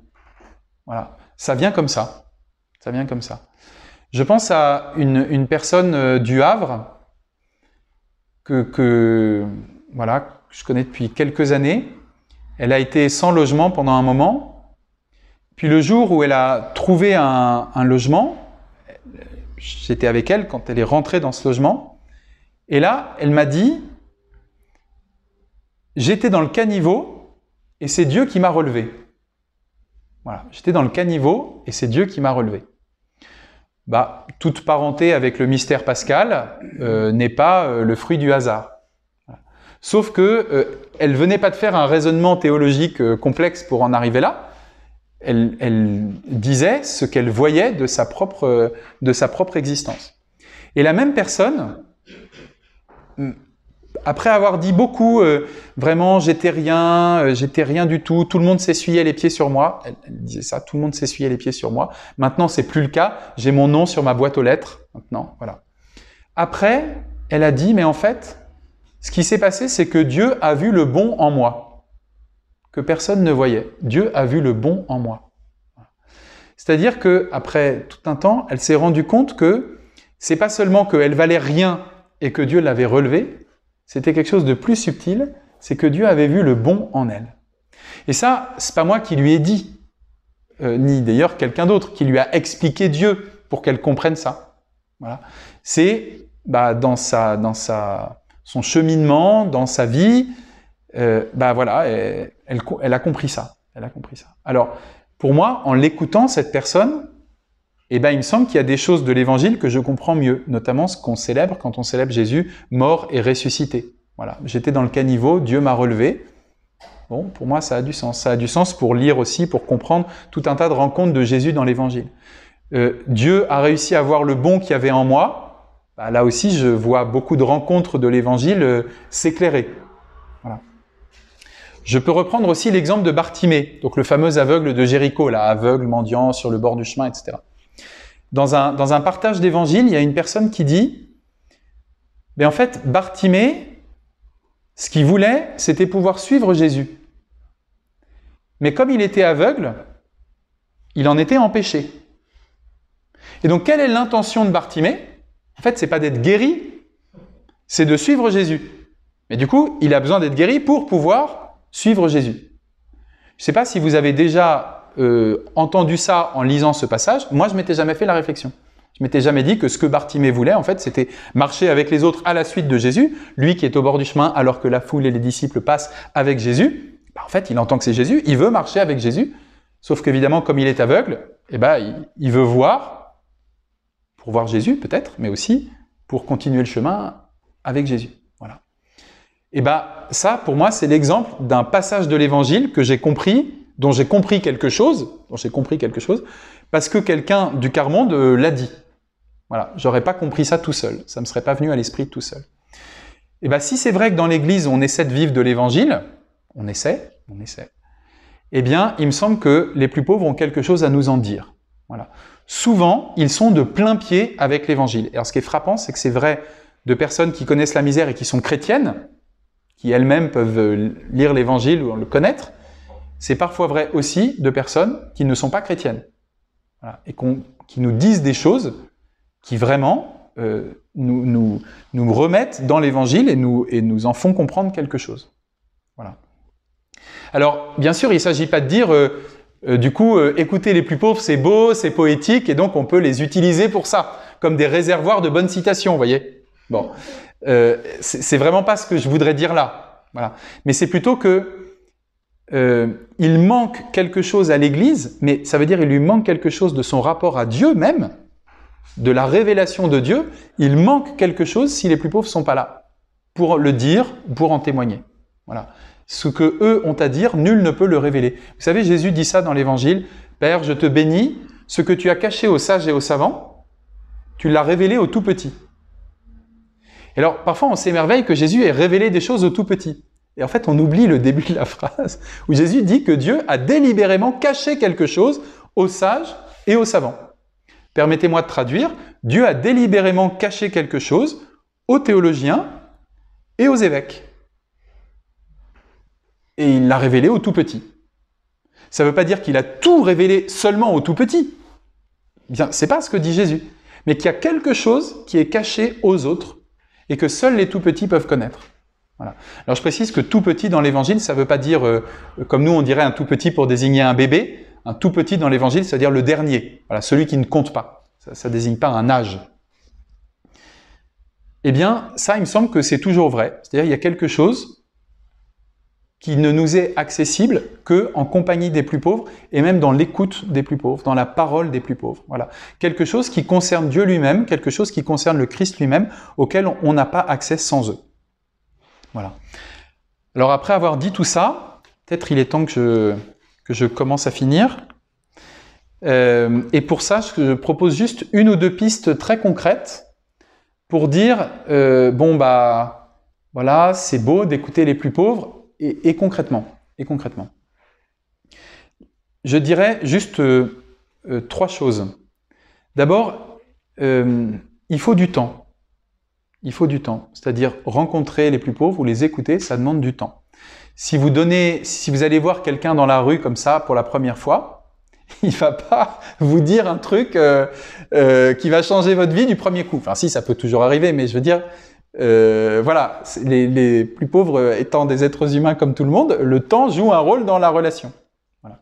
S3: Voilà. Ça vient comme ça. Ça vient comme ça. Je pense à une, une personne euh, du Havre que, que, voilà, je connais depuis quelques années. Elle a été sans logement pendant un moment. Puis le jour où elle a trouvé un, un logement, j'étais avec elle quand elle est rentrée dans ce logement. Et là, elle m'a dit, j'étais dans le caniveau et c'est Dieu qui m'a relevé. Voilà, j'étais dans le caniveau et c'est Dieu qui m'a relevé. Bah, toute parenté avec le mystère pascal euh, n'est pas euh, le fruit du hasard. Sauf que euh, elle venait pas de faire un raisonnement théologique euh, complexe pour en arriver là. Elle, elle disait ce qu'elle voyait de sa propre de sa propre existence. Et la même personne après avoir dit beaucoup, euh, vraiment, j'étais rien, euh, j'étais rien du tout, tout le monde s'essuyait les pieds sur moi. Elle, disait ça, tout le monde s'essuyait les pieds sur moi. Maintenant, c'est plus le cas. J'ai mon nom sur ma boîte aux lettres. Maintenant, voilà. Après, elle a dit, mais en fait, ce qui s'est passé, c'est que Dieu a vu le bon en moi, que personne ne voyait. Dieu a vu le bon en moi. C'est-à-dire que après tout un temps, elle s'est rendue compte que c'est pas seulement qu'elle valait rien et que Dieu l'avait relevée, c'était quelque chose de plus subtil, c'est que Dieu avait vu le bon en elle. Et ça, c'est pas moi qui lui ai dit, euh, ni d'ailleurs quelqu'un d'autre qui lui a expliqué Dieu pour qu'elle comprenne ça. Voilà. C'est bah, dans sa, dans sa, son cheminement, dans sa vie, euh, bah voilà, elle, elle, a compris ça. Elle a compris ça. Alors, pour moi, en l'écoutant cette personne, eh ben, il me semble qu'il y a des choses de l'évangile que je comprends mieux, notamment ce qu'on célèbre quand on célèbre Jésus mort et ressuscité. Voilà, j'étais dans le caniveau, Dieu m'a relevé. Bon, pour moi, ça a du sens. Ça a du sens pour lire aussi, pour comprendre tout un tas de rencontres de Jésus dans l'évangile. Euh, Dieu a réussi à voir le bon qu'il y avait en moi. Bah, là aussi, je vois beaucoup de rencontres de l'évangile euh, s'éclairer. Voilà. Je peux reprendre aussi l'exemple de Bartimée, donc le fameux aveugle de Jéricho, là, aveugle, mendiant sur le bord du chemin, etc. Dans un, dans un partage d'évangile, il y a une personne qui dit, mais en fait, Bartimée, ce qu'il voulait, c'était pouvoir suivre Jésus. Mais comme il était aveugle, il en était empêché. Et donc, quelle est l'intention de Bartimée? En fait, c'est pas d'être guéri, c'est de suivre Jésus. Mais du coup, il a besoin d'être guéri pour pouvoir suivre Jésus. Je ne sais pas si vous avez déjà euh, entendu ça en lisant ce passage, moi je m'étais jamais fait la réflexion. Je m'étais jamais dit que ce que Bartimée voulait, en fait, c'était marcher avec les autres à la suite de Jésus, lui qui est au bord du chemin alors que la foule et les disciples passent avec Jésus. Bah, en fait, il entend que c'est Jésus, il veut marcher avec Jésus, sauf qu'évidemment, comme il est aveugle, eh ben, il, veut voir, pour voir Jésus peut-être, mais aussi pour continuer le chemin avec Jésus. Voilà. Et ben, ça, pour moi, c'est l'exemple d'un passage de l'évangile que j'ai compris dont j'ai compris quelque chose, dont j'ai compris quelque chose, parce que quelqu'un du quart monde euh, l'a dit. Voilà, j'aurais pas compris ça tout seul, ça me serait pas venu à l'esprit tout seul. Et ben si c'est vrai que dans l'Église on essaie de vivre de l'Évangile, on essaie, on essaie. Eh bien, il me semble que les plus pauvres ont quelque chose à nous en dire. Voilà. Souvent, ils sont de plein pied avec l'Évangile. Et alors, ce qui est frappant, c'est que c'est vrai de personnes qui connaissent la misère et qui sont chrétiennes, qui elles-mêmes peuvent lire l'Évangile ou le connaître, c'est parfois vrai aussi de personnes qui ne sont pas chrétiennes et qui nous disent des choses qui vraiment euh, nous, nous, nous, remettent dans l'évangile et nous, et nous en font comprendre quelque chose. Voilà. Alors, bien sûr, il ne s'agit pas de dire, euh, euh, du coup, euh, écouter les plus pauvres, c'est beau, c'est poétique, et donc on peut les utiliser pour ça, comme des réservoirs de bonnes citations, vous voyez Bon, c'est vraiment pas ce que je voudrais dire là. Voilà. Mais c'est plutôt que euh, il manque quelque chose à l'Église, mais ça veut dire il lui manque quelque chose de son rapport à Dieu même, de la révélation de Dieu. Il manque quelque chose si les plus pauvres sont pas là pour le dire, pour en témoigner. Voilà. Ce que eux ont à dire, nul ne peut le révéler. Vous savez, Jésus dit ça dans l'Évangile. Père, je te bénis ce que tu as caché aux sages et aux savants, tu l'as révélé aux tout petits. Et alors, parfois, on s'émerveille que Jésus ait révélé des choses aux tout petits. Et en fait, on oublie le début de la phrase, où Jésus dit que Dieu a délibérément caché quelque chose aux sages et aux savants. Permettez-moi de traduire, Dieu a délibérément caché quelque chose aux théologiens et aux évêques. Et il l'a révélé aux tout petits. Ça ne veut pas dire qu'il a tout révélé seulement aux tout petits. Bien, c'est pas ce que dit Jésus. Mais qu'il y a quelque chose qui est caché aux autres et que seuls les tout petits peuvent connaître. Alors je précise que tout petit dans l'évangile, ça ne veut pas dire, euh, comme nous on dirait un tout petit pour désigner un bébé, un tout petit dans l'évangile, c'est-à-dire le dernier, celui qui ne compte pas. Ça ne désigne pas un âge. Eh bien, ça, il me semble que c'est toujours vrai. C'est-à-dire, il y a quelque chose qui ne nous est accessible que en compagnie des plus pauvres et même dans l'écoute des plus pauvres, dans la parole des plus pauvres. Voilà. Quelque chose qui concerne Dieu lui-même, quelque chose qui concerne le Christ lui-même, auquel on n'a pas accès sans eux. Voilà. Alors après avoir dit tout ça, peut-être il est temps que je, commence à finir. Euh, et pour ça, je propose juste une ou deux pistes très concrètes pour dire euh, bon bah voilà, c'est beau d'écouter les plus pauvres et, concrètement, et concrètement. Je dirais juste euh, trois choses. D'abord, il faut du temps. Il faut du temps, c'est-à-dire rencontrer les plus pauvres ou les écouter, ça demande du temps. Si vous donnez, si vous allez voir quelqu'un dans la rue comme ça pour la première fois, il va pas vous dire un truc euh, euh, qui va changer votre vie du premier coup. Enfin, si, ça peut toujours arriver, mais je veux dire, euh, voilà, les, les, plus pauvres étant des êtres humains comme tout le monde, le temps joue un rôle dans la relation. Voilà.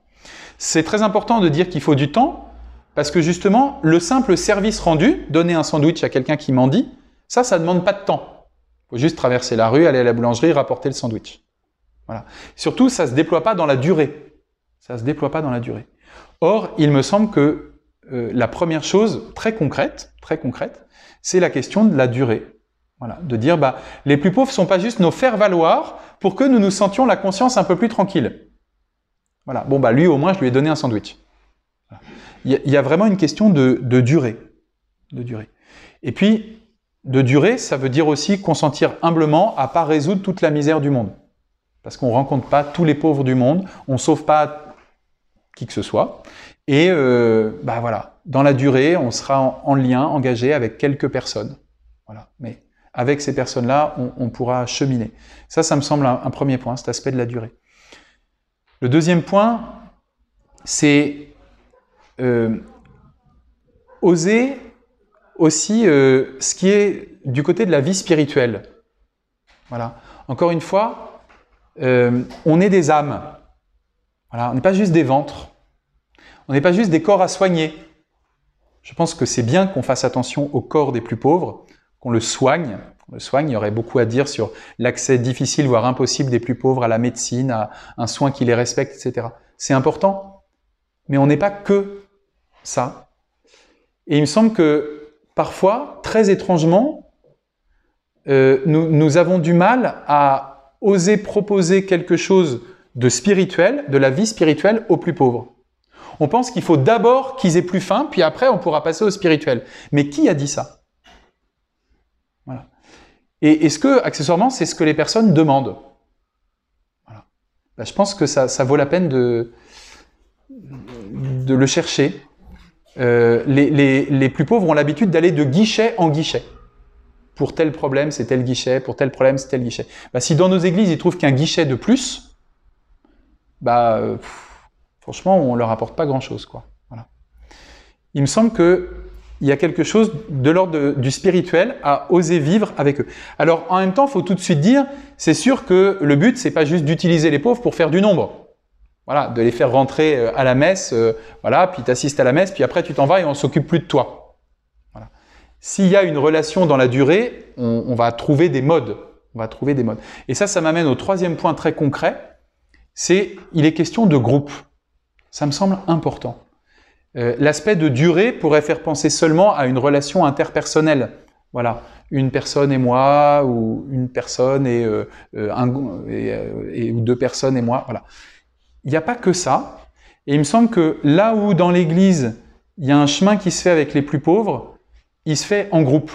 S3: C'est très important de dire qu'il faut du temps, parce que justement, le simple service rendu, donner un sandwich à quelqu'un qui dit, ça, ça demande pas de temps. Faut juste traverser la rue, aller à la boulangerie, rapporter le sandwich. Voilà. Surtout, ça se déploie pas dans la durée. Ça se déploie pas dans la durée. Or, il me semble que euh, la première chose très concrète, très concrète, c'est la question de la durée. Voilà, de dire bah les plus pauvres sont pas juste nos faire valoir pour que nous nous sentions la conscience un peu plus tranquille. Voilà. Bon bah lui au moins je lui ai donné un sandwich. Il y, a vraiment une question de, de durée, de durée. Et puis de durée, ça veut dire aussi consentir humblement à pas résoudre toute la misère du monde. Parce qu'on rencontre pas tous les pauvres du monde, on sauve pas qui que ce soit. Et euh, bah voilà, dans la durée, on sera en, lien, engagé avec quelques personnes. Voilà. Mais avec ces personnes-là, on, pourra cheminer. Ça, ça me semble un, premier point, cet aspect de la durée. Le deuxième point, c'est euh, oser aussi euh, ce qui est du côté de la vie spirituelle. Voilà. Encore une fois, euh, on est des âmes. Voilà. On n'est pas juste des ventres. On n'est pas juste des corps à soigner. Je pense que c'est bien qu'on fasse attention au corps des plus pauvres, qu'on le soigne. On le soigne. Il y aurait beaucoup à dire sur l'accès difficile, voire impossible des plus pauvres à la médecine, à un soin qui les respecte, etc. C'est important. Mais on n'est pas que ça. Et il me semble que parfois, très étrangement, euh, nous, avons du mal à oser proposer quelque chose de spirituel, de la vie spirituelle aux plus pauvres. On pense qu'il faut d'abord qu'ils aient plus faim, puis après on pourra passer au spirituel. Mais qui a dit ça? Et est-ce que, accessoirement, c'est ce que les personnes demandent? Ben, je pense que ça, vaut la peine de le chercher euh, les, plus pauvres ont l'habitude d'aller de guichet en guichet. Pour tel problème, c'est tel guichet, pour tel problème, c'est tel guichet. Bah, si dans nos églises, ils trouvent qu'un guichet de plus, bah, euh, franchement, on leur apporte pas grand-chose. quoi. Voilà. Il me semble qu'il y a quelque chose de l'ordre du spirituel à oser vivre avec eux. Alors, en même temps, il faut tout de suite dire, c'est sûr que le but, c'est pas juste d'utiliser les pauvres pour faire du nombre. Voilà, de les faire rentrer euh, à la messe, euh, voilà, puis tu assistes à la messe, puis après tu t'en vas et on s'occupe plus de toi. Voilà. S'il y a une relation dans la durée, on, va trouver des modes. On va trouver des modes. Et ça, ça m'amène au troisième point très concret, c'est il est question de groupe. Ça me semble important. Euh, l'aspect de durée pourrait faire penser seulement à une relation interpersonnelle. Voilà, une personne et moi, ou une personne et, ou deux personnes et moi. Voilà il n'y a pas que ça. Et il me semble que là où dans l'Église, il y a un chemin qui se fait avec les plus pauvres, il se fait en groupe.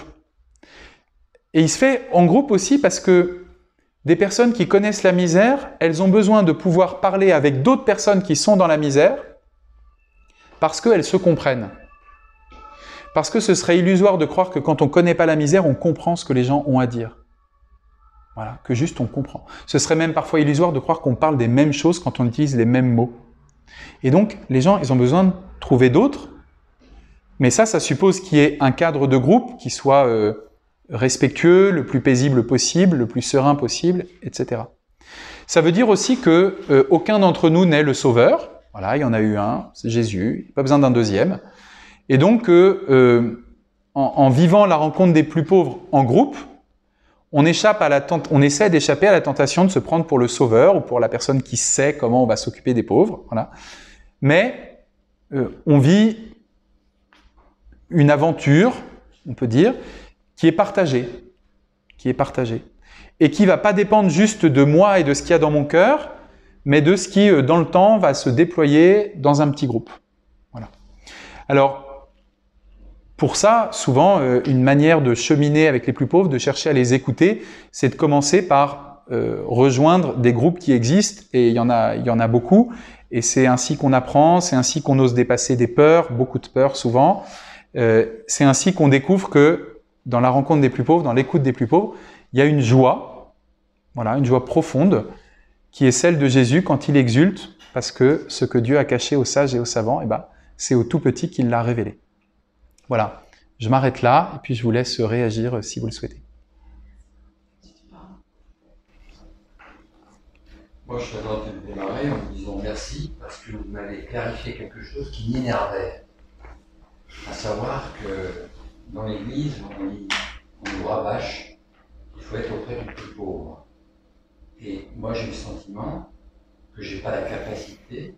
S3: Et il se fait en groupe aussi parce que des personnes qui connaissent la misère, elles ont besoin de pouvoir parler avec d'autres personnes qui sont dans la misère parce qu'elles se comprennent. Parce que ce serait illusoire de croire que quand on ne connaît pas la misère, on comprend ce que les gens ont à dire. Voilà, que juste on comprend. Ce serait même parfois illusoire de croire qu'on parle des mêmes choses quand on utilise les mêmes mots. Et donc, les gens, ils ont besoin de trouver d'autres, mais ça, ça suppose qu'il y ait un cadre de groupe qui soit euh, respectueux, le plus paisible possible, le plus serein possible, etc. Ça veut dire aussi que euh, aucun d'entre nous n'est le sauveur. Voilà, il y en a eu un, c'est Jésus, pas besoin d'un deuxième. Et donc, euh, en, vivant la rencontre des plus pauvres en groupe, on, échappe à la on essaie d'échapper à la tentation de se prendre pour le sauveur ou pour la personne qui sait comment on va s'occuper des pauvres. Voilà. Mais on vit une aventure, on peut dire, qui est partagée, qui est partagée, et qui va pas dépendre juste de moi et de ce qu'il y a dans mon cœur, mais de ce qui, euh, dans le temps, va se déployer dans un petit groupe. Voilà. Alors, pour ça, souvent, euh, une manière de cheminer avec les plus pauvres, de chercher à les écouter, c'est de commencer par euh, rejoindre des groupes qui existent, et il y en a, il y en a beaucoup, et c'est ainsi qu'on apprend, c'est ainsi qu'on ose dépasser des peurs, beaucoup de peurs souvent, euh, c'est ainsi qu'on découvre que dans la rencontre des plus pauvres, dans l'écoute des plus pauvres, il y a une joie, voilà, une joie profonde, qui est celle de Jésus quand il exulte, parce que ce que Dieu a caché aux sages et aux savants, eh ben, c'est au tout petit qu'il l'a révélé. Voilà, je m'arrête là, et puis je vous laisse réagir si vous le souhaitez.
S4: Moi, je tenté de démarrer en vous disant merci, parce que vous m'avez clarifié quelque chose qui m'énervait à savoir que dans l'Église, on, on nous rabâche, il faut être auprès du plus pauvre. Et moi, j'ai le sentiment que je n'ai pas la capacité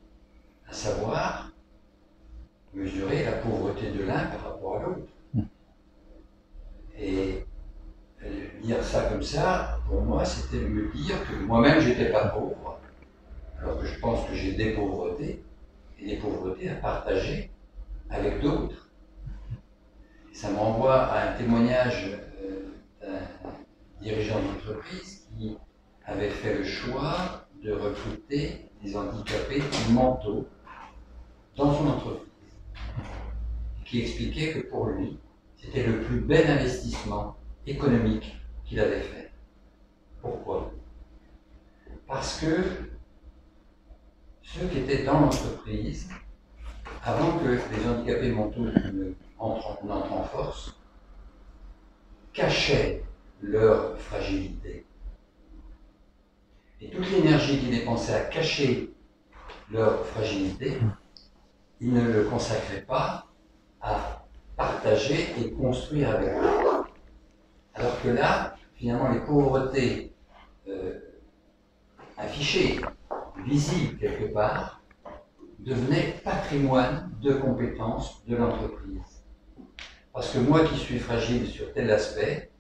S4: à savoir mesurer la pauvreté de l'un par rapport à l'autre. Hmm. Et euh, dire ça comme ça, pour moi, c'était de me dire que moi-même, je n'étais pas pauvre, alors que je pense que j'ai des pauvretés, et des pauvretés à partager avec d'autres ça me renvoie à un témoignage euh, d'un dirigeant d'entreprise qui avait fait le choix de recruter des handicapés mentaux dans son entreprise. Qui expliquait que pour lui, c'était le plus bel investissement économique qu'il avait fait. Pourquoi? Parce que ceux qui étaient dans l'entreprise, avant que les handicapés mentaux ne entre, en force, cachaient leur fragilité. Et toute l'énergie qu'ils dépensaient à cacher leur fragilité, ils ne le consacraient pas à partager et construire avec eux. Alors que là, finalement, les pauvretés euh, affichées, visibles quelque part, devenaient patrimoine de compétences de l'entreprise. Parce que moi qui suis fragile sur tel aspect,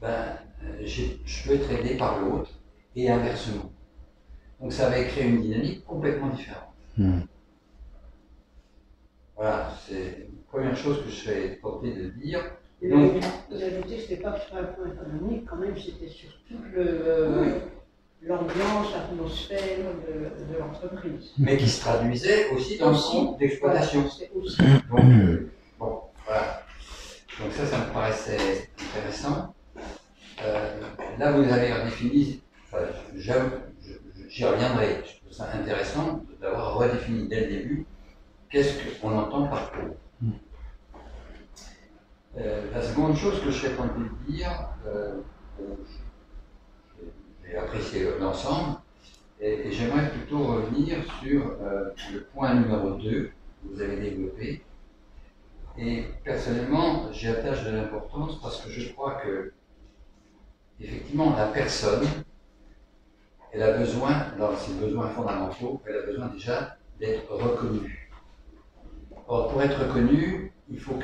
S4: ben, euh, je peux être aidé par l'autre et inversement. Donc ça va créer une dynamique complètement différente. Hmm. Voilà, c'est première chose que je serais tenté de dire.
S5: Donc, vous avez dit que ce n'était pas sur un point économique, quand même, c'était sur toute l'ambiance, l'atmosphère de, l'entreprise.
S4: Mais qui se traduisait aussi dans le compte d'exploitation. Donc, euh, bon, voilà. Donc ça, ça me paraissait intéressant. Euh, là, vous avez redéfini, enfin, j'y reviendrai, je trouve ça intéressant d'avoir redéfini dès le début qu'est-ce qu'on entend par pauvre. Euh, la seconde chose que je serais tenté de dire, euh, j'ai apprécié l'ensemble, et, j'aimerais plutôt revenir sur le point numéro 2 que vous avez développé, et personnellement, j'y attache de l'importance parce que je crois que, effectivement, la personne, elle a besoin, dans ses besoins fondamentaux, elle a besoin déjà d'être reconnue. Or, pour être reconnue, il faut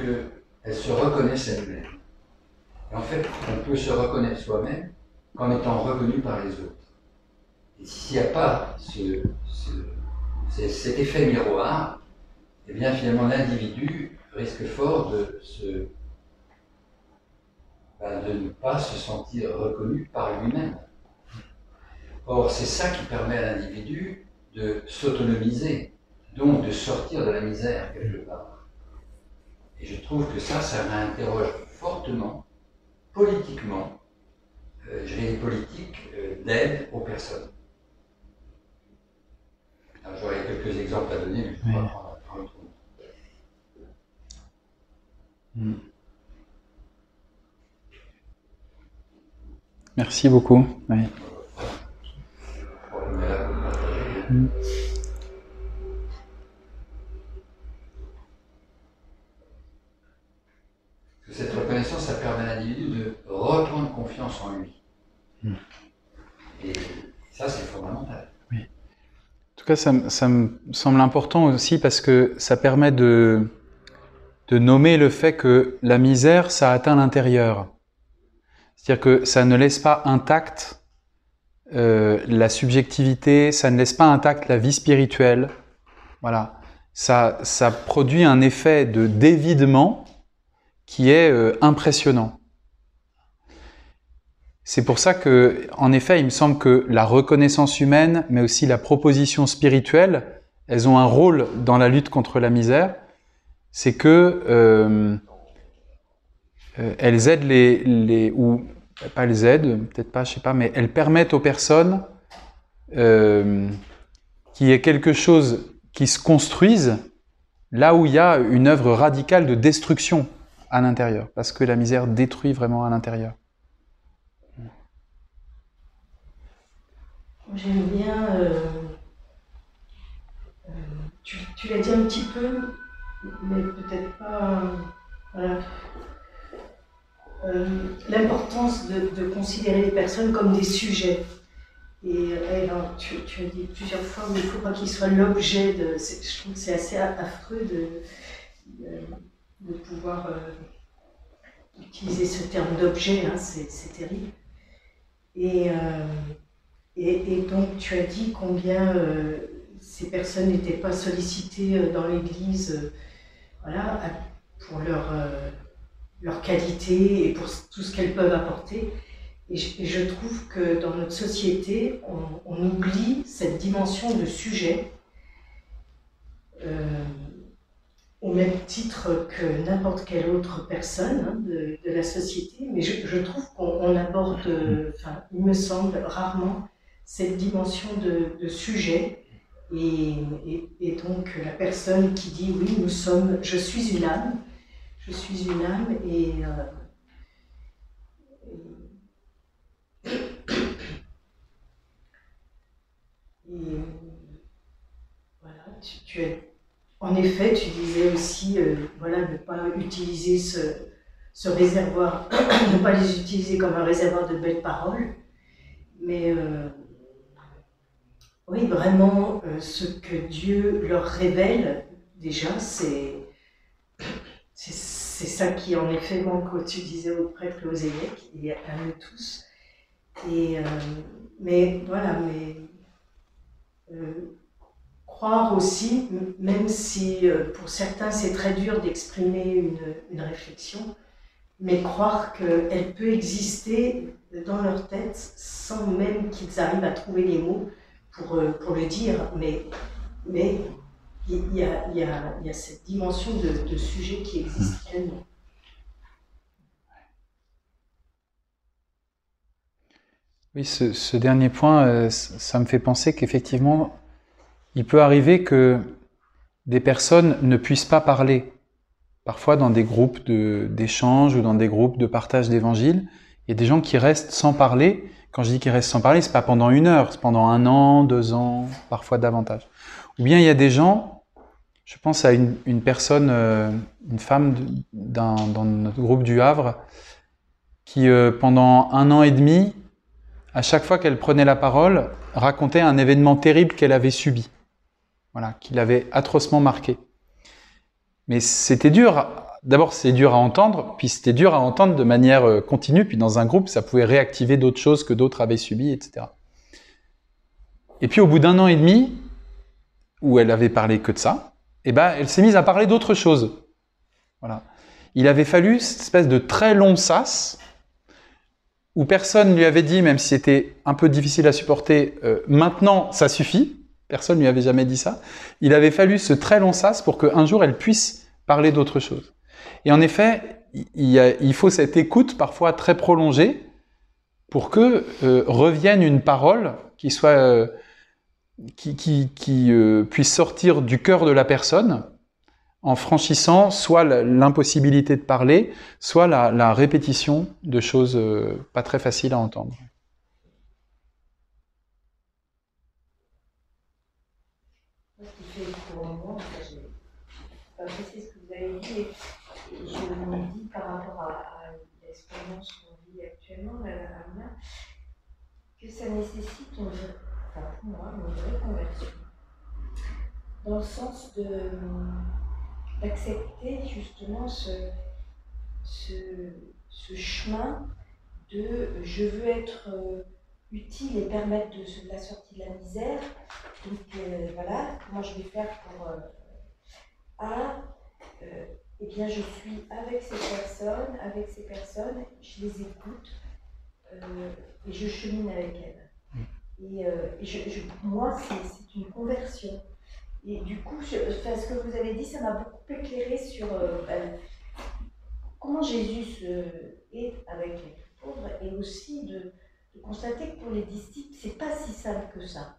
S4: qu'elle se reconnaisse elle-même. Et en fait, on peut se reconnaître soi-même qu'en étant reconnu par les autres. Et s'il n'y a pas ce, cet effet miroir, eh bien finalement l'individu risque fort de, se, ben, de ne pas se sentir reconnu par lui-même. Or, c'est ça qui permet à l'individu de s'autonomiser, donc de sortir de la misère quelque part. Et je trouve que ça, ça m'interroge fortement, politiquement, euh, je dirais politique, euh, d'aide aux personnes. J'aurais quelques exemples à donner, mais je ne vais pas prendre, le
S3: hmm. Merci beaucoup. Oui.
S4: Mm. Cette reconnaissance, ça permet à l'individu de reprendre confiance en lui. Mm. Et ça, c'est fondamental.
S3: Oui. En tout cas, ça, ça, me semble important aussi parce que ça permet de, de nommer le fait que la misère, ça atteint l'intérieur. C'est-à-dire que ça ne laisse pas intact euh, la subjectivité, ça ne laisse pas intacte la vie spirituelle. Voilà. Ça, ça produit un effet de dévidement qui est euh, impressionnant. C'est pour ça que, en effet, il me semble que la reconnaissance humaine, mais aussi la proposition spirituelle, elles ont un rôle dans la lutte contre la misère. C'est que euh, elles aident les, les ou pas elles aident, peut-être pas, je sais pas, mais elles permettent aux personnes euh, qu'il y ait quelque chose qui se construise là où il y a une œuvre radicale de destruction à l'intérieur, parce que la misère détruit vraiment à l'intérieur.
S5: J'aime bien, euh, euh, tu, l'as dit un petit peu, mais peut-être pas. Euh, l'importance de, considérer les personnes comme des sujets. Et, alors, tu, as dit plusieurs fois, qu'il ne faut pas qu'ils soient l'objet de. Je trouve que c'est assez affreux de, pouvoir euh, utiliser ce terme d'objet, hein, c'est terrible. Et, euh, et, et, donc, tu as dit combien ces personnes n'étaient pas sollicitées dans l'Église voilà, pour leur leur qualité et pour tout ce qu'elles peuvent apporter. Et je, trouve que dans notre société, on, oublie cette dimension de sujet euh, au même titre que n'importe quelle autre personne hein, de, la société. Mais je, trouve qu'on aborde, enfin, il me semble, rarement cette dimension de, sujet. Et, donc la personne qui dit oui, nous sommes, je suis une âme, je suis une âme et, euh, voilà, tu, es, en effet, tu disais aussi, euh, voilà, ne pas utiliser ce, réservoir, ne pas les utiliser comme un réservoir de belles paroles, mais euh, oui, vraiment, ce que Dieu leur révèle, déjà, c'est c'est ça qui en effet manque, tu disais, aux prêtres et aux et à nous tous. Et, euh, mais voilà, mais euh, croire aussi, même si euh, pour certains c'est très dur d'exprimer une, une, réflexion, mais croire qu'elle peut exister dans leur tête sans même qu'ils arrivent à trouver les mots pour, pour le dire, mais, mais il y, a, y a, y a, cette dimension de, de, sujet qui existe pleinement.
S3: Oui, ce, ce dernier point, euh, ça me fait penser qu'effectivement, il peut arriver que des personnes ne puissent pas parler. Parfois, dans des groupes d'échange ou dans des groupes de partage d'évangile, il y a des gens qui restent sans parler. Quand je dis qu'ils restent sans parler, c'est pas pendant une heure, c'est pendant un an, deux ans, parfois davantage. Ou bien il y a des gens, je pense à une, personne, euh, une femme dans notre groupe du Havre, qui euh, pendant un an et demi, à chaque fois qu'elle prenait la parole, racontait un événement terrible qu'elle avait subi, voilà, qui l'avait atrocement marqué. Mais c'était dur. D'abord, c'est dur à entendre, puis c'était dur à entendre de manière euh, continue, puis dans un groupe, ça pouvait réactiver d'autres choses que d'autres avaient subies, etc. Et puis au bout d'un an et demi, où elle avait parlé que de ça, eh ben, elle s'est mise à parler d'autre chose. Voilà. Il avait fallu cette espèce de très long sas où personne lui avait dit, même si c'était un peu difficile à supporter, euh, maintenant ça suffit. Personne lui avait jamais dit ça. Il avait fallu ce très long sas pour qu'un jour elle puisse parler d'autre chose. Et en effet, il, faut cette écoute parfois très prolongée pour que euh, revienne une parole qui soit euh, qui, qui, puisse sortir du cœur de la personne en franchissant soit l'impossibilité de parler, soit la, répétition de choses euh, pas très faciles à entendre.
S6: Ce qui fait pour moi, j'ai apprécié ce que vous avez dit, et je me dis par rapport à, l'expérience qu'on vit actuellement, que ça nécessite une, enfin pour moi, une vraie conversion. Dans le sens d'accepter justement ce, ce, chemin de je veux être euh, utile et permettre de, la sortie de la misère. Donc euh, voilà, comment je vais faire pour euh, A, eh bien je suis avec ces personnes, avec ces personnes, je les écoute et je chemine avec elles. Mm. Et, je, moi, c'est une conversion. Et du coup, ce que vous avez dit, ça m'a beaucoup éclairé sur euh, ben, comment Jésus est avec les pauvres et aussi de, constater que pour les disciples, c'est pas si simple que ça.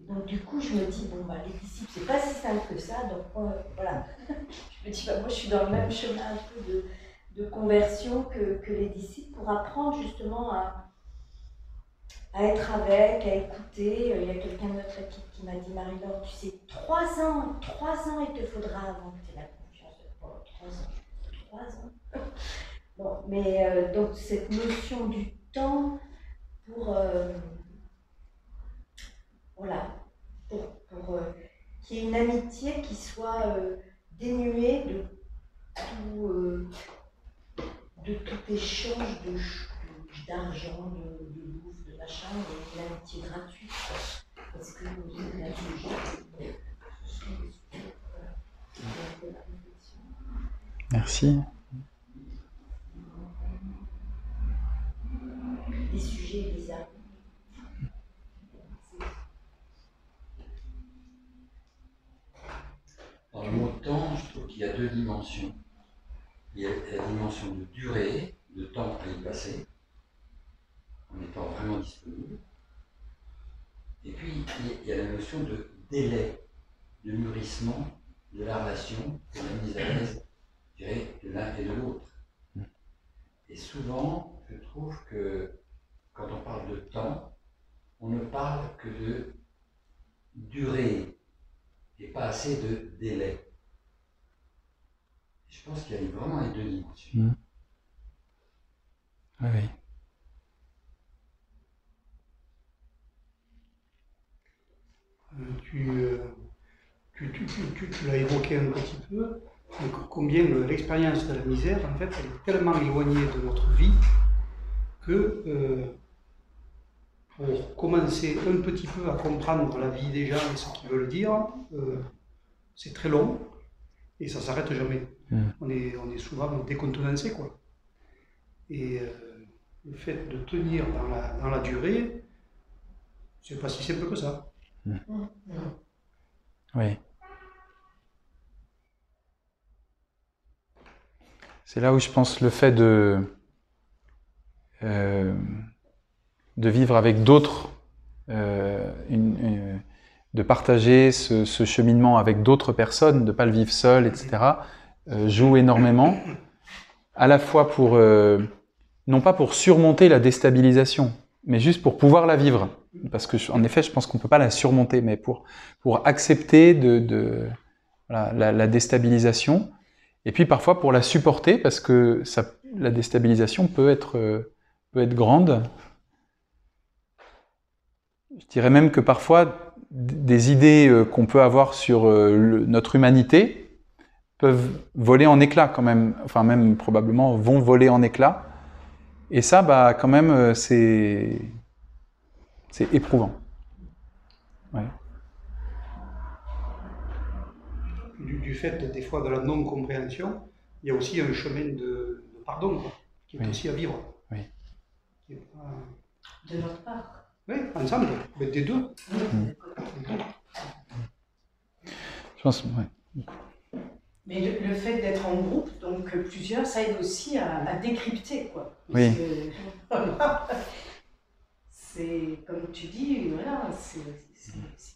S6: donc du coup, je me dis, bon, bah, les disciples, c'est pas si simple que ça, donc voilà. je me dis, bah, moi, je suis dans le même chemin un peu de, de conversion que, que les disciples pour apprendre justement à à être avec, à écouter. Euh, il y a quelqu'un de notre équipe qui m'a dit, Marie-Laure, tu sais, trois ans, trois ans il te faudra avant que tu aies la confiance de toi. Trois ans, trois ans. Bon, mais euh, donc cette notion du temps pour, euh, voilà, pour, pour qu'il y ait une amitié qui soit dénuée de tout, de tout échange d'argent, de, de, machin, et l'amitié gratuite. Parce que là
S3: Merci.
S6: Les sujets bizarres.
S4: Dans le mot temps, je trouve qu'il y a deux dimensions. Il y a la dimension de durée, de temps à y passer, en étant vraiment disponible. Et puis, il y a la notion de délai, de mûrissement de la relation, de la mise à l'aise, je dirais, de l'un et de l'autre. Et souvent, je trouve que quand on parle de temps, on ne parle que de durée et pas assez de délai. Je pense qu'il y a vraiment les deux dimensions. Mmh.
S3: Oui.
S7: Euh, tu, tu, l'as évoqué un petit peu, combien l'expérience de la misère, en fait, elle est tellement éloignée de notre vie que euh, pour commencer un petit peu à comprendre la vie des gens et ce qu'ils veulent dire, euh, c'est très long et ça s'arrête jamais. Mmh. On, est, on est souvent décontenancé, quoi. Et le fait de tenir dans la, dans la durée, c'est pas si simple que ça. Mm.
S3: Oui. C'est là où je pense le fait de, euh, de vivre avec d'autres, euh, de partager ce, cheminement avec d'autres personnes, de ne pas le vivre seul, etc., euh, joue énormément, à la fois pour, non pas pour surmonter la déstabilisation, mais juste pour pouvoir la vivre. Parce que, en effet, je pense qu'on peut pas la surmonter, mais pour, pour accepter de, la, déstabilisation, et puis parfois pour la supporter, parce que la déstabilisation peut être, peut être grande. Je dirais même que parfois, des idées euh, qu'on peut avoir sur euh, notre humanité peuvent voler en éclats quand même, enfin même probablement vont voler en éclats et ça, bah, quand même, euh, c'est, c'est éprouvant.
S7: Du du, fait, des fois, de la non-compréhension, il y a aussi un chemin de, pardon, qui est aussi à vivre.
S3: Oui.
S5: De notre part.
S7: Oui, ensemble, des deux.
S3: Je pense, ouais.
S5: Mais le, fait d'être en groupe, donc plusieurs, ça aide aussi à, décrypter, quoi.
S3: oui.
S5: c'est, comme tu dis, voilà, c'est,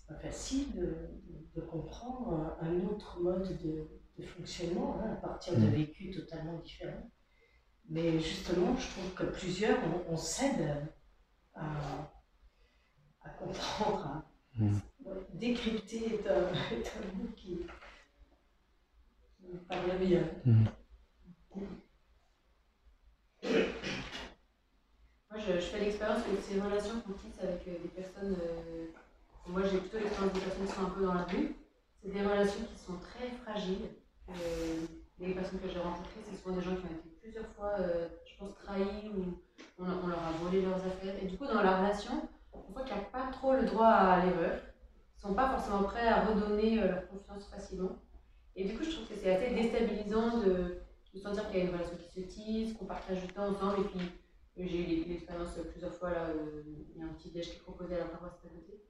S5: pas facile de, comprendre un, autre mode de, fonctionnement hein, à partir de mm. vécus totalement différents. Mais justement, je trouve que plusieurs, on, s'aide à, comprendre, à mm. décrypter est un, mot qui, me parle bien. Mm.
S8: Moi, je, fais l'expérience que ces relations qu'on tisse avec euh, des personnes. Euh, moi, j'ai plutôt l'expérience des personnes qui sont un peu dans la rue. C'est des relations qui sont très fragiles. Euh, les personnes que j'ai rencontrées, c'est souvent des gens qui ont été plusieurs fois, je pense, trahis ou on, leur a volé leurs affaires. Et du coup, dans la relation, on voit qu'il n'y a pas trop le droit à l'erreur. Ils ne sont pas forcément prêts à redonner leur confiance facilement. Et du coup, je trouve que c'est assez déstabilisant de, sentir qu'il y a une relation qui se tisse, qu'on partage du temps ensemble et puis j'ai eu l'expérience plusieurs fois, là, euh, il y a un petit déj qui est proposé à la paroisse à côté.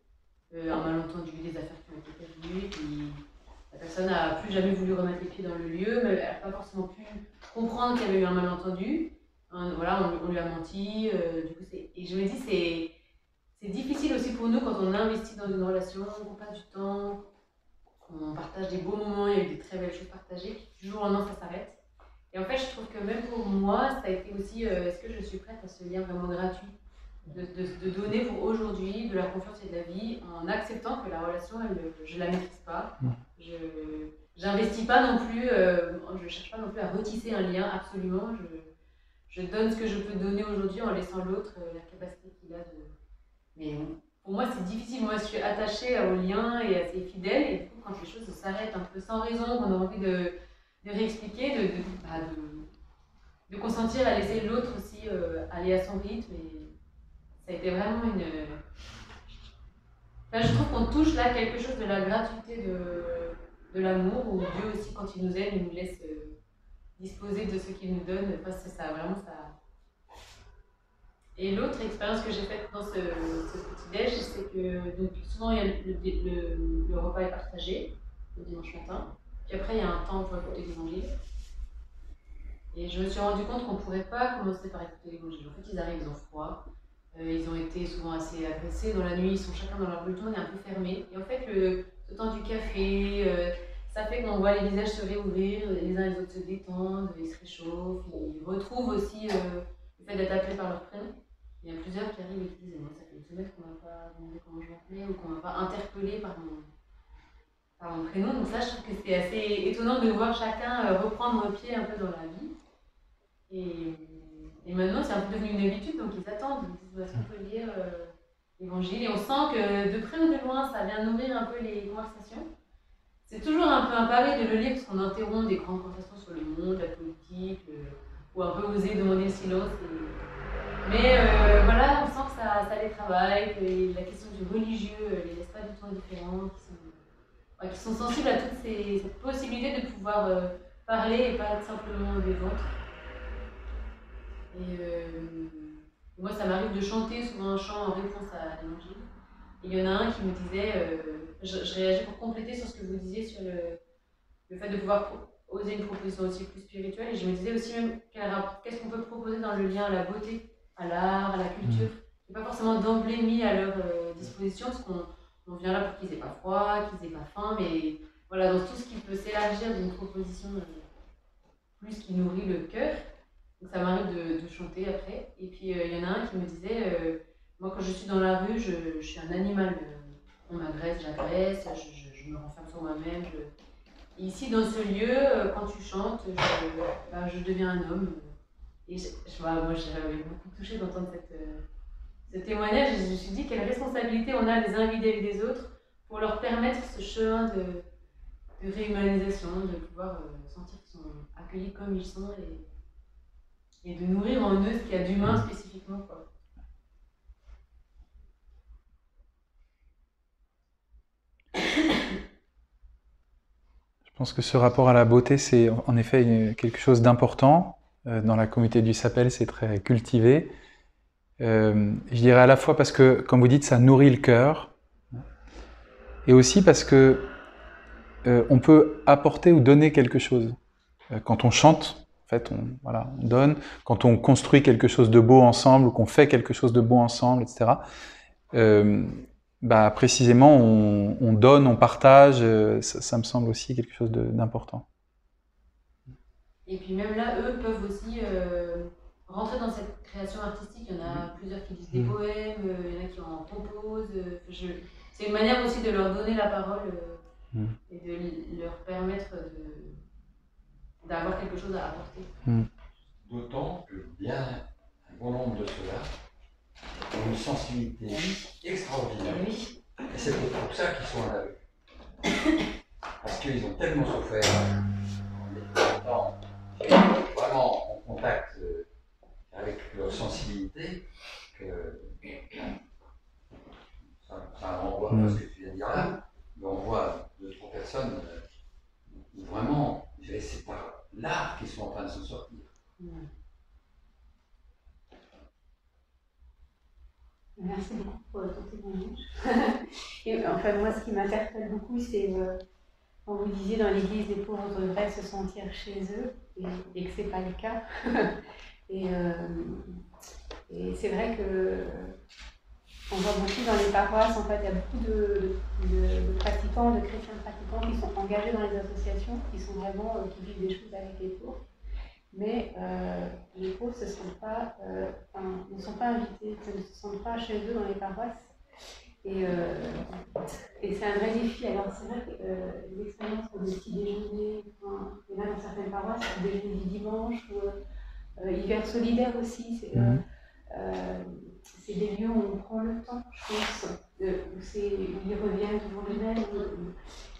S8: Euh, un malentendu, des affaires qui ont été prévenues, puis la personne n'a plus jamais voulu remettre les pieds dans le lieu, mais elle n'a pas forcément pu comprendre qu'il y avait eu un malentendu. voilà, on, lui a menti. Euh, et je me dis, c'est, c'est difficile aussi pour nous quand on investit dans une relation, qu'on passe du temps, qu'on partage des beaux moments, il y a eu des très belles choses partagées, du jour au lendemain, ça s'arrête. Et en fait, je trouve que même pour moi, ça a été aussi, euh, est-ce que je suis prête à ce lien vraiment gratuit de, de, donner pour aujourd'hui de la confiance et de la vie en acceptant que la relation, elle, je ne la maîtrise pas. Je n'investis pas non plus, euh, je ne cherche pas non plus à retisser un lien absolument. Je, je donne ce que je peux donner aujourd'hui en laissant l'autre euh, la capacité qu'il a de. Mais pour moi, c'est difficile. Moi, je suis attachée au lien et assez fidèle. Et du coup, quand les choses s'arrêtent un peu sans raison, qu'on a envie de de réexpliquer, de, bah, de, de, consentir à laisser l'autre aussi euh, aller à son rythme. Et ça a été vraiment une. je trouve qu'on touche là quelque chose de la gratuité de, de l'amour, où Dieu aussi, quand il nous aime, il nous laisse euh, disposer de ce qu'il nous donne. Enfin, ça, vraiment ça. Et l'autre expérience que j'ai faite dans ce, petit déj, c'est que donc, souvent le, le repas est partagé le dimanche matin. Puis après, il y a un temps pour écouter l'évangile. Et je me suis rendu compte qu'on ne pourrait pas commencer par écouter l'évangile. En fait, ils arrivent, ils ont froid. Euh, ils ont été souvent assez agressés. Dans la nuit, ils sont chacun dans leur bulle, on est un peu fermé. Et en fait, le, temps du café, euh, ça fait qu'on voit les visages se réouvrir, les uns les autres se détendent, ils se réchauffent, ils retrouvent aussi euh, le fait d'être appelés par leur prénom. Il y a plusieurs qui arrivent et qui disent Moi, ça fait une semaine qu'on ne m'a pas demandé comment je m'appelais ou qu'on ne m'a pas interpellé par mon, par mon prénom. Donc ça, je trouve que c'est assez étonnant de voir chacun euh, reprendre pied un peu dans la vie. Et, et maintenant, c'est un peu devenu une habitude, donc ils attendent. Ils disent, est-ce qu'on peut lire euh, l'évangile? Et on sent que de près ou de loin, ça vient nourrir un peu les conversations. C'est toujours un peu un pari de le lire parce qu'on interrompt des grandes conversations sur le monde, la politique, ou un peu oser demander le silence. Mais euh, voilà, on sent que ça, ça les travaille, que la question du religieux les laisse pas du tout indifférents, qui sont sensibles à toutes ces, cette possibilité de pouvoir euh, parler et pas simplement des vôtres. Et euh, moi, ça m'arrive de chanter souvent un chant en réponse à l'évangile. Il y en a un qui me disait, euh, je, réagis pour compléter sur ce que vous disiez sur le, le fait de pouvoir oser une proposition aussi plus spirituelle. Et je me disais aussi même qu'est-ce qu'on peut proposer dans le lien à la beauté, à l'art, à la culture, qui n'est pas forcément d'emblée mis à leur disposition, parce qu'on on vient là pour qu'ils aient pas froid, qu'ils aient pas faim, mais voilà, dans tout ce qui peut s'élargir d'une proposition euh, plus qui nourrit le cœur. Donc ça m'arrive de, chanter après. Et puis euh, il y en a un qui me disait, euh, moi quand je suis dans la rue, je, suis un animal. on m'agresse, j'agresse, je, me renferme sur moi-même. ici, dans ce lieu, quand tu chantes, bah, je, deviens un homme. Et je, moi, j'avais beaucoup touché d'entendre cette, ce témoignage, je me suis dit quelle responsabilité on a les uns vis-à-vis des autres pour leur permettre ce chemin de, de réhumanisation, de pouvoir euh, sentir qu'ils sont accueillis comme ils sont et, et de nourrir en eux ce qu'il y a d'humain spécifiquement. Quoi.
S3: Je pense que ce rapport à la beauté, c'est en effet quelque chose d'important. Euh, dans la communauté du Sapel, c'est très cultivé. Euh, je dirais à la fois parce que, comme vous dites, ça nourrit le cœur, et aussi parce que euh, on peut apporter ou donner quelque chose. Quand on chante, en fait, on, voilà, on donne. Quand on construit quelque chose de beau ensemble ou qu'on fait quelque chose de beau ensemble, etc. Bah, précisément, on, on, donne, on partage. Ça, me semble aussi quelque chose d'important.
S8: Et puis même là, eux peuvent aussi euh, rentrer dans cette création artistique. Il y en a plusieurs qui disent des mmh. poèmes, il y en a qui en composent. Je... C'est une manière aussi de leur donner la parole mmh. et de leur permettre d'avoir quelque chose à apporter. Mmh.
S4: D'autant que bien un bon nombre de ceux-là ont une sensibilité extraordinaire. Oui. Et c'est pour ça qu'ils sont à la rue. Parce qu'ils ont tellement souffert en étant vraiment en contact euh, avec leur sensibilité que ça, ça renvoie à ce que tu viens de dire là. Mais on voit deux, trois personnes euh, où vraiment, c'est par l'art qu'ils sont en train de s'en sortir.
S9: Merci beaucoup pour ton témoignage. Et enfin, moi, ce qui m'interpelle beaucoup, c'est euh, quand vous disiez dans l'Église, les pauvres devraient se sentir chez eux, et, que ce n'est pas le cas. et, euh, et c'est vrai que on voit beaucoup dans les paroisses, en fait, il y a beaucoup de, pratiquants, de chrétiens pratiquants qui sont engagés dans les associations, qui sont vraiment, euh, qui vivent des choses avec les pauvres. Mais euh, les pauvres ne sont pas, ne sont pas invités, ne se sentent pas chez eux dans les paroisses. Et, euh, et c'est un vrai défi. Alors, c'est vrai que euh, l'expérience de petits déjeuners, enfin, il y en a dans certaines paroisses, le déjeuner du dimanche, ou euh, hiver solidaire aussi. C'est, mmh c'est des lieux où on prend le temps, je pense, de, où, c'est, où il revient toujours le même,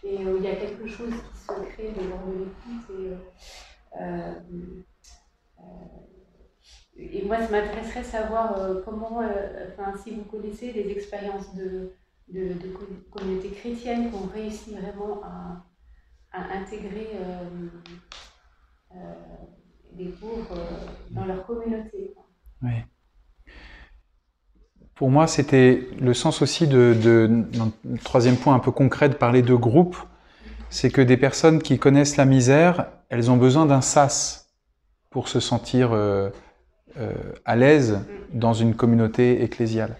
S9: et où il y a quelque chose qui se crée de l'ordre de l'écoute. Euh, euh, et moi, ça m'intéresserait de savoir euh, comment, enfin, si vous connaissez des expériences de, de, communautés chrétiennes qui ont réussi vraiment à, à intégrer des pauvres dans leur communauté.
S3: Oui. Pour moi, c'était le sens aussi de, de, troisième point un peu concret, de parler de groupe. C'est que des personnes qui connaissent la misère, elles ont besoin d'un sas pour se sentir euh, à l'aise dans une communauté ecclésiale.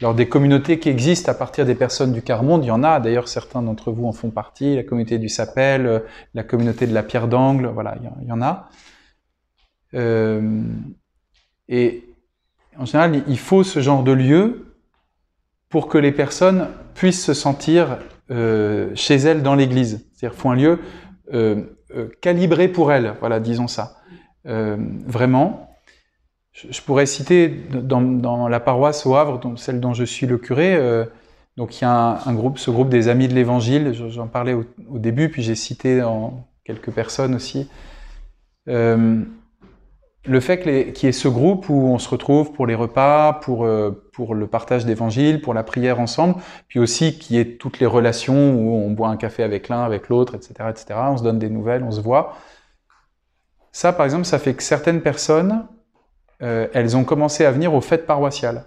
S3: Alors des communautés qui existent à partir des personnes du quart monde, il y en a. D'ailleurs, certains d'entre vous en font partie. La communauté du Sapel, euh, la communauté de la Pierre d'Angle, voilà, il y en a. Euh, et en général, il faut ce genre de lieu pour que les personnes puissent se sentir chez elles dans l'Église. C'est-à-dire, faut un lieu calibré pour elles. Voilà, disons ça. Vraiment. Je, pourrais citer dans, la paroisse au Havre, celle dont je suis le curé. Euh, donc, il y a un, groupe, ce groupe des Amis de l'Évangile. J'en parlais au, début, puis j'ai cité quelques personnes aussi. Euh, le fait qu'il y ait ce groupe où on se retrouve pour les repas, pour, euh, pour le partage d'évangile, pour la prière ensemble, puis aussi qu'il y ait toutes les relations où on boit un café avec l'un, avec l'autre, etc., etc., on se donne des nouvelles, on se voit. Ça, par exemple, ça fait que certaines personnes, euh, elles ont commencé à venir aux fêtes paroissiales.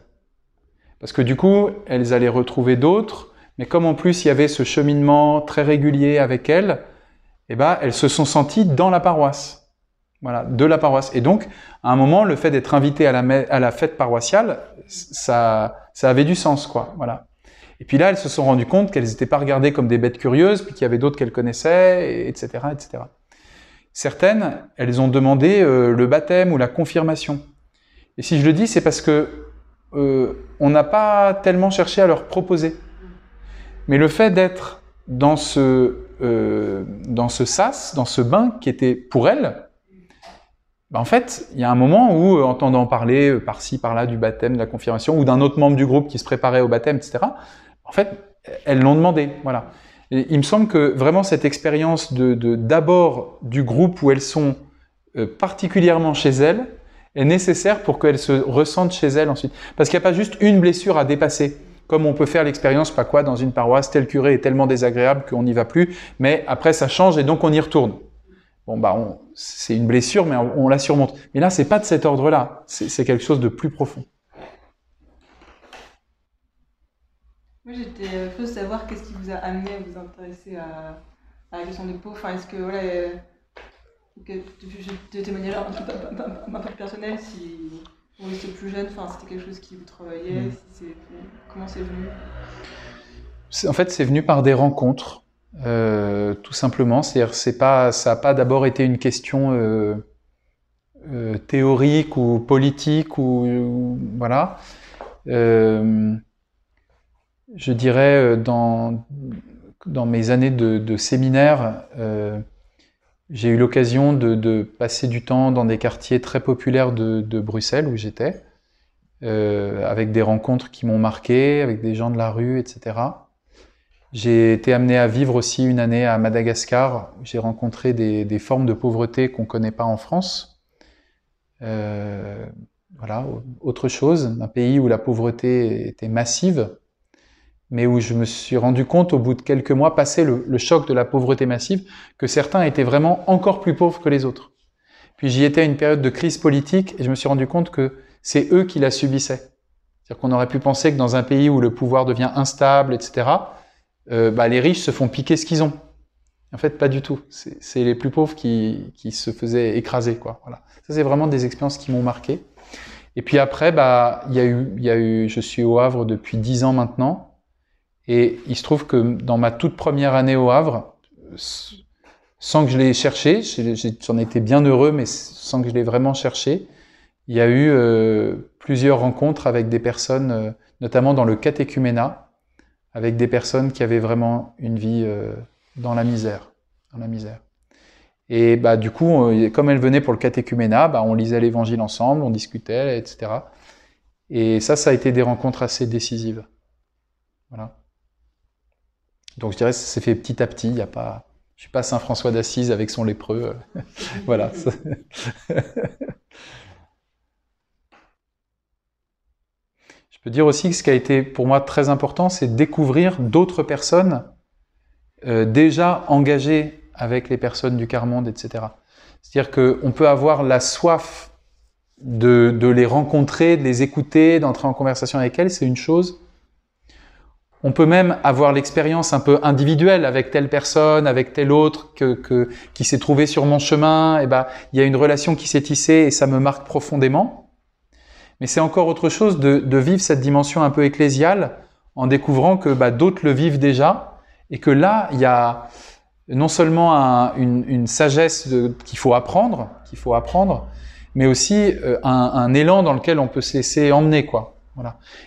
S3: Parce que du coup, elles allaient retrouver d'autres, mais comme en plus il y avait ce cheminement très régulier avec elles, eh ben, elles se sont senties dans la paroisse voilà, de la paroisse. Et donc, à un moment, le fait d'être invité à la, à la fête paroissiale, ça, ça avait du sens, quoi. Voilà. Et puis là, elles se sont rendues compte qu'elles n'étaient pas regardées comme des bêtes curieuses, puis qu'il y avait d'autres qu'elles connaissaient, etc., etc. Certaines, elles ont demandé euh, le baptême ou la confirmation. Et si je le dis, c'est parce que euh, on n'a pas tellement cherché à leur proposer. Mais le fait d'être dans ce euh, dans ce sas, dans ce bain qui était pour elles, bah, en fait, il y a un moment où, euh, entendant parler euh, par-ci, par-là du baptême, de la confirmation, ou d'un autre membre du groupe qui se préparait au baptême, etc., en fait, elles l'ont demandé. Voilà. Il me semble que vraiment cette expérience de d'abord du groupe où elles sont euh, particulièrement chez elles est nécessaire pour qu'elles se ressentent chez elles ensuite. Parce qu'il n'y a pas juste une blessure à dépasser. comme on peut faire l'expérience, pas quoi, dans une paroisse, tel curé est tellement désagréable qu'on n'y va plus, mais après ça change et donc on y retourne. Bon, bah, c'est une blessure, mais on, la surmonte. Mais là, c'est pas de cet ordre-là. C'est quelque chose de plus profond.
S10: Moi, j'étais curieuse de savoir qu'est-ce qui vous a amené à vous intéresser à, la question des pauvres. Est-ce que, voilà, euh, que, de, témoignages un peu, un peu personnel, si vous étiez plus jeune, c'était quelque chose qui vous travaillait, mm. comment c'est venu?
S3: En fait, c'est venu par des rencontres. Euh, tout simplement. C'est-à-dire, c'est pas, ça n'a pas d'abord été une question euh, euh, théorique ou politique ou, voilà. je dirais dans dans mes années de, séminaire, j'ai eu l'occasion de, passer du temps dans des quartiers très populaires de, Bruxelles où j'étais, avec des rencontres qui m'ont marqué, avec des gens de la rue, etc. J'ai été amené à vivre aussi une année à Madagascar. J'ai rencontré des, des, formes de pauvreté qu'on ne connaît pas en France. Euh, voilà, autre chose, un pays où la pauvreté était massive, mais où je me suis rendu compte au bout de quelques mois, passé le, choc de la pauvreté massive, que certains étaient vraiment encore plus pauvres que les autres. Puis j'y étais à une période de crise politique et je me suis rendu compte que c'est eux qui la subissaient. C'est-à-dire qu'on aurait pu penser que dans un pays où le pouvoir devient instable, etc., euh, bah, les riches se font piquer ce qu'ils ont. En fait, pas du tout. C'est les plus pauvres qui, qui, se faisaient écraser, quoi. Voilà. Ça, c'est vraiment des expériences qui m'ont marqué. Et puis après, bah, y a eu, il y a eu, je suis au Havre depuis dix ans maintenant. Et il se trouve que dans ma toute première année au Havre, sans que je l'ai cherché, j'en étais bien heureux, mais sans que je l'ai vraiment cherché, il y a eu euh, plusieurs rencontres avec des personnes, euh, notamment dans le catéchuménat, avec des personnes qui avaient vraiment une vie euh, dans la misère, dans la misère. Et bah du coup, comme elles venaient pour le catéchuménat, bah, on lisait l'Évangile ensemble, on discutait, etc. Et ça, ça a été des rencontres assez décisives. Voilà. Donc je dirais que ça s'est fait petit à petit. Il y a pas, je suis pas Saint François d'Assise avec son lépreux. voilà. Je peux dire aussi que ce qui a été pour moi très important, c'est découvrir d'autres personnes euh, déjà engagées avec les personnes du quart-monde, etc. C'est-à-dire qu'on peut avoir la soif de, de, les rencontrer, de les écouter, d'entrer en conversation avec elles, c'est une chose. On peut même avoir l'expérience un peu individuelle avec telle personne, avec telle autre que, qui s'est trouvée sur mon chemin. Et ben, il y a une relation qui s'est tissée et ça me marque profondément. Mais c'est encore autre chose de, vivre cette dimension un peu ecclésiale en découvrant que bah, d'autres le vivent déjà et que là, il y a non seulement une, sagesse qu'il faut apprendre, qu'il faut apprendre, mais aussi euh, un, élan dans lequel on peut se laisser emmener, quoi.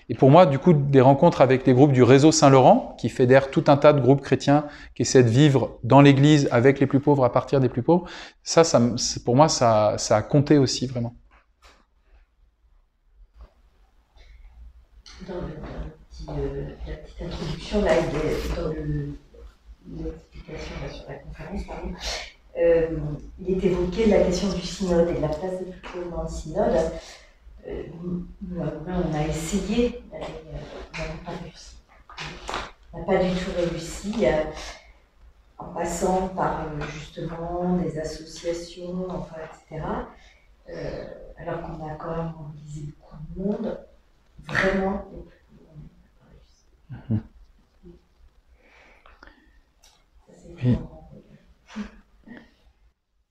S3: Et pour moi, du coup, des rencontres avec des groupes du réseau Saint-Laurent, qui fédèrent tout un tas de groupes chrétiens qui essaient de vivre dans l'Église avec les plus pauvres à partir des plus pauvres, ça, pour moi, ça, a compté aussi vraiment.
S5: dans, euh, la petite introduction, là, dans l'explication sur la conférence, pardon, euh, il est évoqué la question du synode et de la place des plus dans le synode. Euh, nous, on a essayé, on n'a pas réussi. On n'a pas du tout réussi en passant par justement des associations, enfin, etc. alors qu'on a quand même mobilisé beaucoup de monde. Vraiment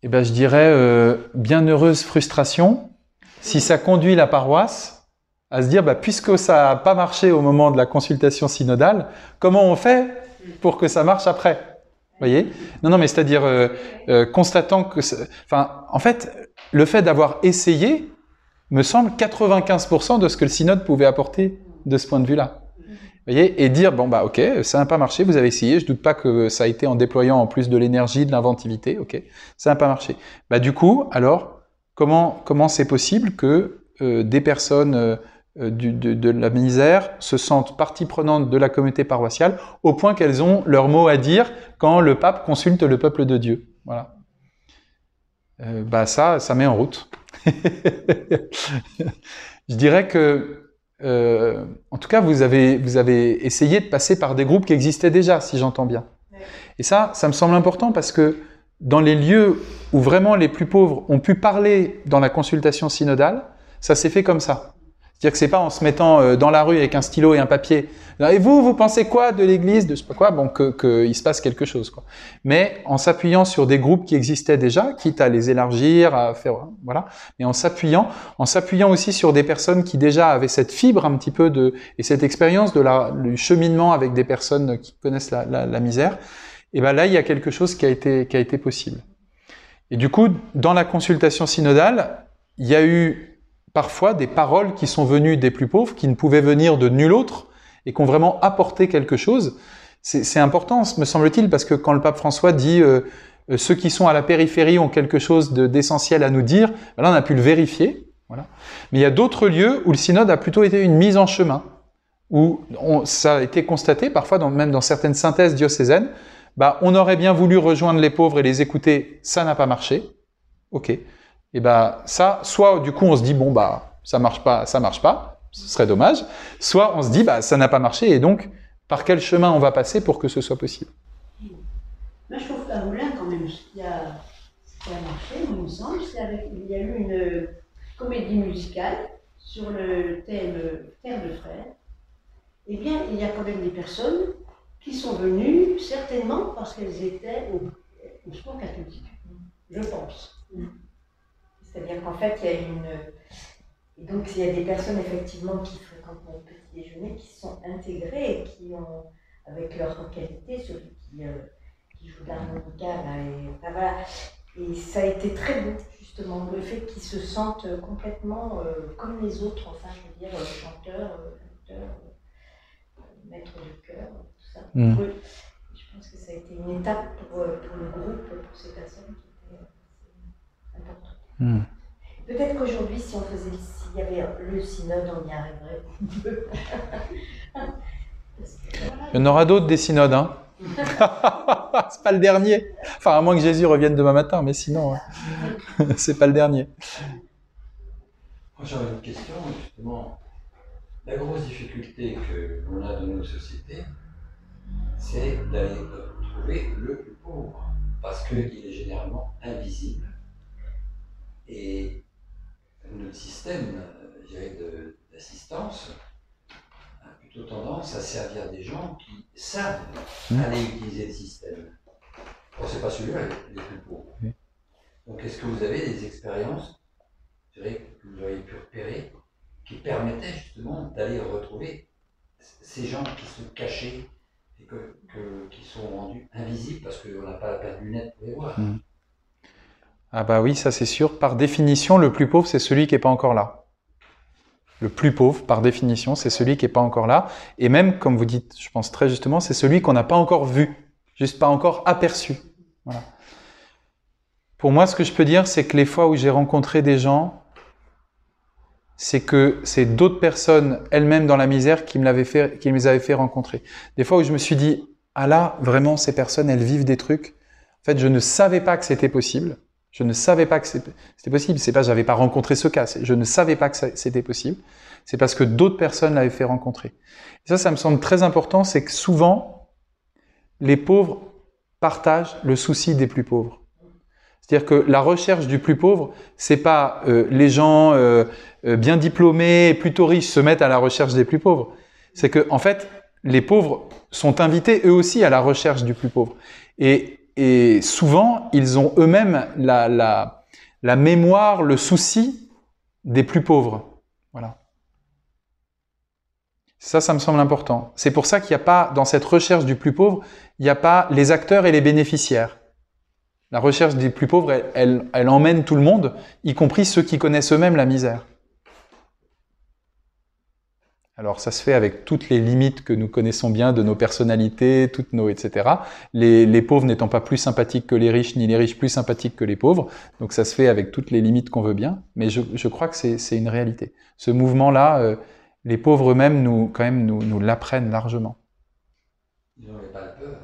S3: Eh ben, je dirais euh, bienheureuse frustration si ça conduit la paroisse à se dire, bah, puisque ça n'a pas marché au moment de la consultation synodale, comment on fait pour que ça marche après? Voyez? Non, non, mais c'est-à-dire euh, euh, constatant que, enfin, en fait, le fait d'avoir essayé, me semble 95% de ce que le synode pouvait apporter de ce point de vue-là. Voyez? Et dire bon bah ok ça n'a pas marché vous avez essayé je doute pas que ça a été en déployant en plus de l'énergie de l'inventivité ok ça n'a pas marché. Bah du coup alors comment comment c'est possible que euh, des personnes euh, du, de, de, la misère se sentent partie prenante de la communauté paroissiale au point qu'elles ont leur mot à dire quand le pape consulte le peuple de Dieu? Voilà. Euh, bah ça ça met en route. Je dirais que euh, en tout cas, vous avez, vous avez essayé de passer par des groupes qui existaient déjà, si j'entends bien. Et ça, ça me semble important parce que dans les lieux où vraiment les plus pauvres ont pu parler dans la consultation synodale, ça s'est fait comme ça. C'est-à-dire que c'est pas en se mettant euh, dans la rue avec un stylo et un papier. Et vous, vous pensez quoi de l'Église, de pas quoi, bon, que qu'il se passe quelque chose, quoi. Mais en s'appuyant sur des groupes qui existaient déjà, quitte à les élargir, à faire, voilà. Mais en s'appuyant, en s'appuyant aussi sur des personnes qui déjà avaient cette fibre un petit peu de et cette expérience de la du cheminement avec des personnes qui connaissent la, la misère. Et ben là, il y a quelque chose qui a été qui a été possible. Et du coup, dans la consultation synodale, il y a eu parfois des paroles qui sont venues des plus pauvres, qui ne pouvaient venir de nul autre, et qui ont vraiment apporté quelque chose. C'est important, me semble-t-il, parce que quand le pape François dit euh, euh, ceux qui sont à la périphérie ont quelque chose d'essentiel à nous dire, ben là on a pu le vérifier. Voilà. Mais il y a d'autres lieux où le synode a plutôt été une mise en chemin, où ça a été constaté, parfois même dans certaines synthèses diocésaines, bah, on aurait bien voulu rejoindre les pauvres et les écouter, ça n'a pas marché. Ok et ben ça, soit du coup on se dit bon bah ça marche pas, ça marche pas, ce serait dommage, soit on se dit bah ça n'a pas marché et donc par quel chemin on va passer pour que ce soit possible?
S5: Moi je trouve qu'à Moulin quand même, ce qui a, marché, il me semble, c'est avec il y a eu une comédie musicale sur le thème Terre de frères. Eh bien, il y a quand même des personnes qui sont venues certainement parce qu'elles étaient au, sport catholique, je pense. C'est-à-dire qu'en fait, il y a une. Et donc, il y a des personnes effectivement qui fréquentent mon petit déjeuner, qui sont intégrées et qui ont, avec leur qualité, celui qui, euh, qui joue d'harmonica, et, enfin, voilà. et ça a été très beau, justement, le fait qu'ils se sentent complètement euh, comme les autres, enfin, je veux dire, chanteurs, acteurs, maîtres chœur, tout ça.
S3: Mm.
S5: Oui. Je pense que ça a été une étape pour, euh, pour le groupe, pour ces personnes qui était assez importante.
S3: Hmm.
S5: Peut-être qu'aujourd'hui, si on faisait, s'il y avait le synode, on y arriverait.
S3: Il y en aura d'autres des synodes, hein. c'est pas le dernier. Enfin, à moins que Jésus revienne demain matin, mais sinon, hein. c'est pas le dernier.
S4: Moi, j'aurais une question, justement. La grosse difficulté que l'on a dans nos sociétés, c'est d'aller trouver le plus pauvre, parce qu'il est généralement invisible. Et notre système de- d'assistance a plutôt tendance à servir des gens qui savent
S3: Mm.
S4: aller utiliser le système. Bon, c'est pas celui-là les plus pauvres. Donc, est-ce que vous avez des expériences que vous auriez pu repérer qui permettaient justement d'aller retrouver ces gens qui sont cachés qui sont rendus invisibles parce qu'on n'a pas la paire de lunettes pour les voir
S3: Mm. Ah bah oui, ça c'est sûr. Par définition, le plus pauvre, c'est celui qui n'est pas encore là. Le plus pauvre, par définition, c'est celui qui n'est pas encore là. Et même, comme vous dites, je pense très justement, c'est celui qu'on n'a pas encore vu, juste pas encore aperçu. Voilà. Pour moi, ce que je peux dire, c'est que les fois où j'ai rencontré des gens, c'est que c'est d'autres personnes elles-mêmes dans la misère qui me l'avaient fait, qui me les avaient fait rencontrer. Des fois où je me suis dit, ah là, vraiment, ces personnes, elles vivent des trucs. En fait, je ne savais pas que c'était possible. Je ne savais pas que c'était possible. C'est pas, j'avais pas rencontré ce cas. Je ne savais pas que c'était possible. C'est parce que d'autres personnes l'avaient fait rencontrer. Et ça, ça me semble très important. C'est que souvent, les pauvres partagent le souci des plus pauvres. C'est-à-dire que la recherche du plus pauvre, c'est pas euh, les gens euh, bien diplômés, plutôt riches se mettent à la recherche des plus pauvres. C'est que en fait, les pauvres sont invités eux aussi à la recherche du plus pauvre. Et, souvent, ils ont eux-mêmes la, la, la mémoire, le souci des plus pauvres. Voilà. Ça, ça me semble important. C'est pour ça qu'il n'y a pas, dans cette recherche du plus pauvre, il n'y a pas les acteurs et les bénéficiaires. La recherche des plus pauvres, elle emmène tout le monde, y compris ceux qui connaissent eux-mêmes la misère. Alors ça se fait avec toutes les limites que nous connaissons bien de nos personnalités, toutes nos etc. Les, les pauvres n'étant pas plus sympathiques que les riches, ni les riches plus sympathiques que les pauvres. Donc ça se fait avec toutes les limites qu'on veut bien. Mais je, je crois que c'est une réalité. Ce mouvement-là, euh, les pauvres eux-mêmes nous quand même nous, nous l'apprennent largement.
S4: Ils n'avaient pas peur.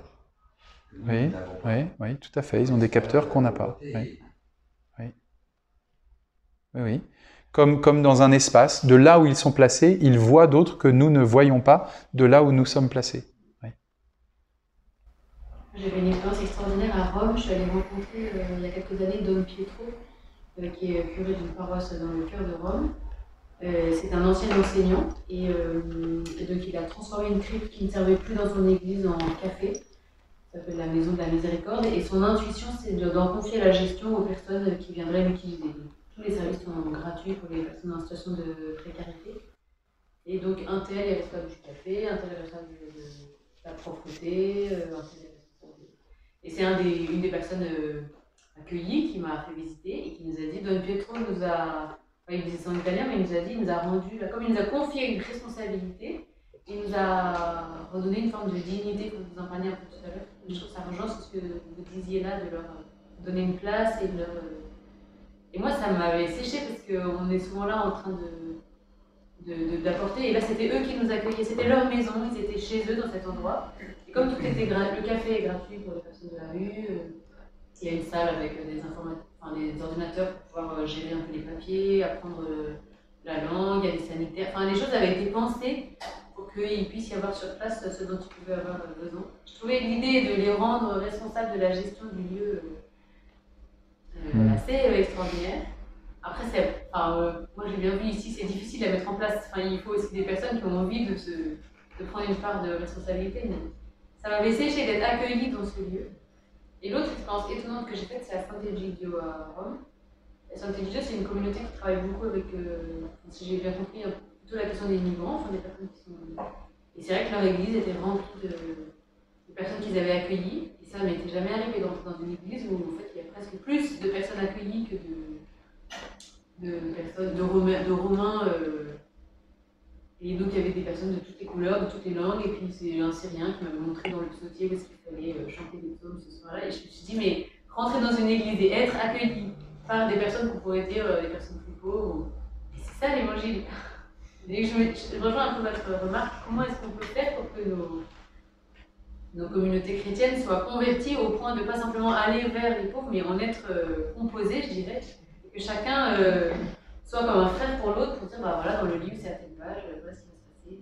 S4: nous
S3: Oui,
S4: pas.
S3: oui, oui, tout à fait. Ils ont des capteurs qu'on n'a pas. Oui. Oui, oui. Comme, comme dans un espace. De là où ils sont placés, ils voient d'autres que nous ne voyons pas de là où nous sommes placés.
S8: J'avais une expérience extraordinaire à Rome. Je suis allée rencontrer euh, il y a quelques années Don Pietro, euh, qui est curé d'une paroisse dans le cœur de Rome. Euh, c'est un ancien enseignant et, donc il a transformé une crypte qui ne servait plus dans son église en café. S'appelle la Maison de la Miséricorde. Et son intuition, c'est d'en confier la gestion aux personnes qui viendraient l'utiliser. Tous les services sont gratuits pour les personnes en situation de précarité. Et donc un tel est responsable du café, un tel est responsable de, la propreté, un tel et c'est une des personnes euh, accueillies qui m'a fait visiter et qui nous a dit Don Pietro nous a. Enfin, il disait en italien, mais il nous a dit, il nous a rendu, comme il nous a confié une responsabilité, il nous a redonné une forme de dignité, comme vous en un peu tout à l'heure. Je trouve ça rejoint ce que vous disiez là, de leur donner une place et de leur. Et moi, ça m'avait séché parce qu'on est souvent là en train de d'apporter. Et là, c'était eux qui nous accueillaient. C'était leur maison, ils étaient chez eux dans cet endroit. Et comme tout était le café est gratuit pour les personnes de la rue, euh, il y a une salle avec euh, des, enfin, des ordinateurs pour pouvoir euh, gérer un peu les papiers, apprendre la langue, il y a des sanitaires. Enfin, les choses avaient été pensées pour qu'il puisse y avoir sur place ce dont ils pouvaient avoir besoin. Je trouvais l'idée de les rendre responsables de la gestion du lieu mmh. assez extraordinaire. Après, enfin, moi j'ai bien vu ici, c'est difficile à mettre en place. Enfin, il faut aussi des personnes qui ont envie de, se, de prendre une part de responsabilité. Mais ça m'avait séché d'être accueillie dans ce lieu. Et l'autre expérience étonnante que j'ai faite, c'est à Sant'Egidio à Rome. Sant'Egidio, c'est une communauté qui travaille beaucoup avec, euh, si j'ai bien compris, plutôt la question des migrants, enfin des personnes qui sont. Et c'est vrai que leur église était remplie de, personnes qu'ils avaient accueillies. Et ça m'était jamais arrivé d'entrer dans une église où en fait presque plus de personnes accueillies que de, de personnes, de Romains. Euh, et donc il y avait des personnes de toutes les couleurs, de toutes les langues, et puis c'est un Syrien qui m'avait montré dans le psautier où est-ce qu'il fallait euh, chanter des psaumes ce soir-là, et je me suis dit, mais rentrer dans une église et être accueilli par des personnes qu'on pourrait dire euh, des personnes plus pauvres, c'est ça l'évangile. Et je, je, rejoins un peu votre remarque, comment est-ce qu'on peut faire pour que nos, nos communautés chrétiennes soient converties au point de pas simplement aller vers les pauvres, mais en être euh, composées, je dirais, que chacun soit comme un frère pour l'autre, pour dire, bah voilà, dans le livre, c'est à telle page, voilà ce qui va se passer.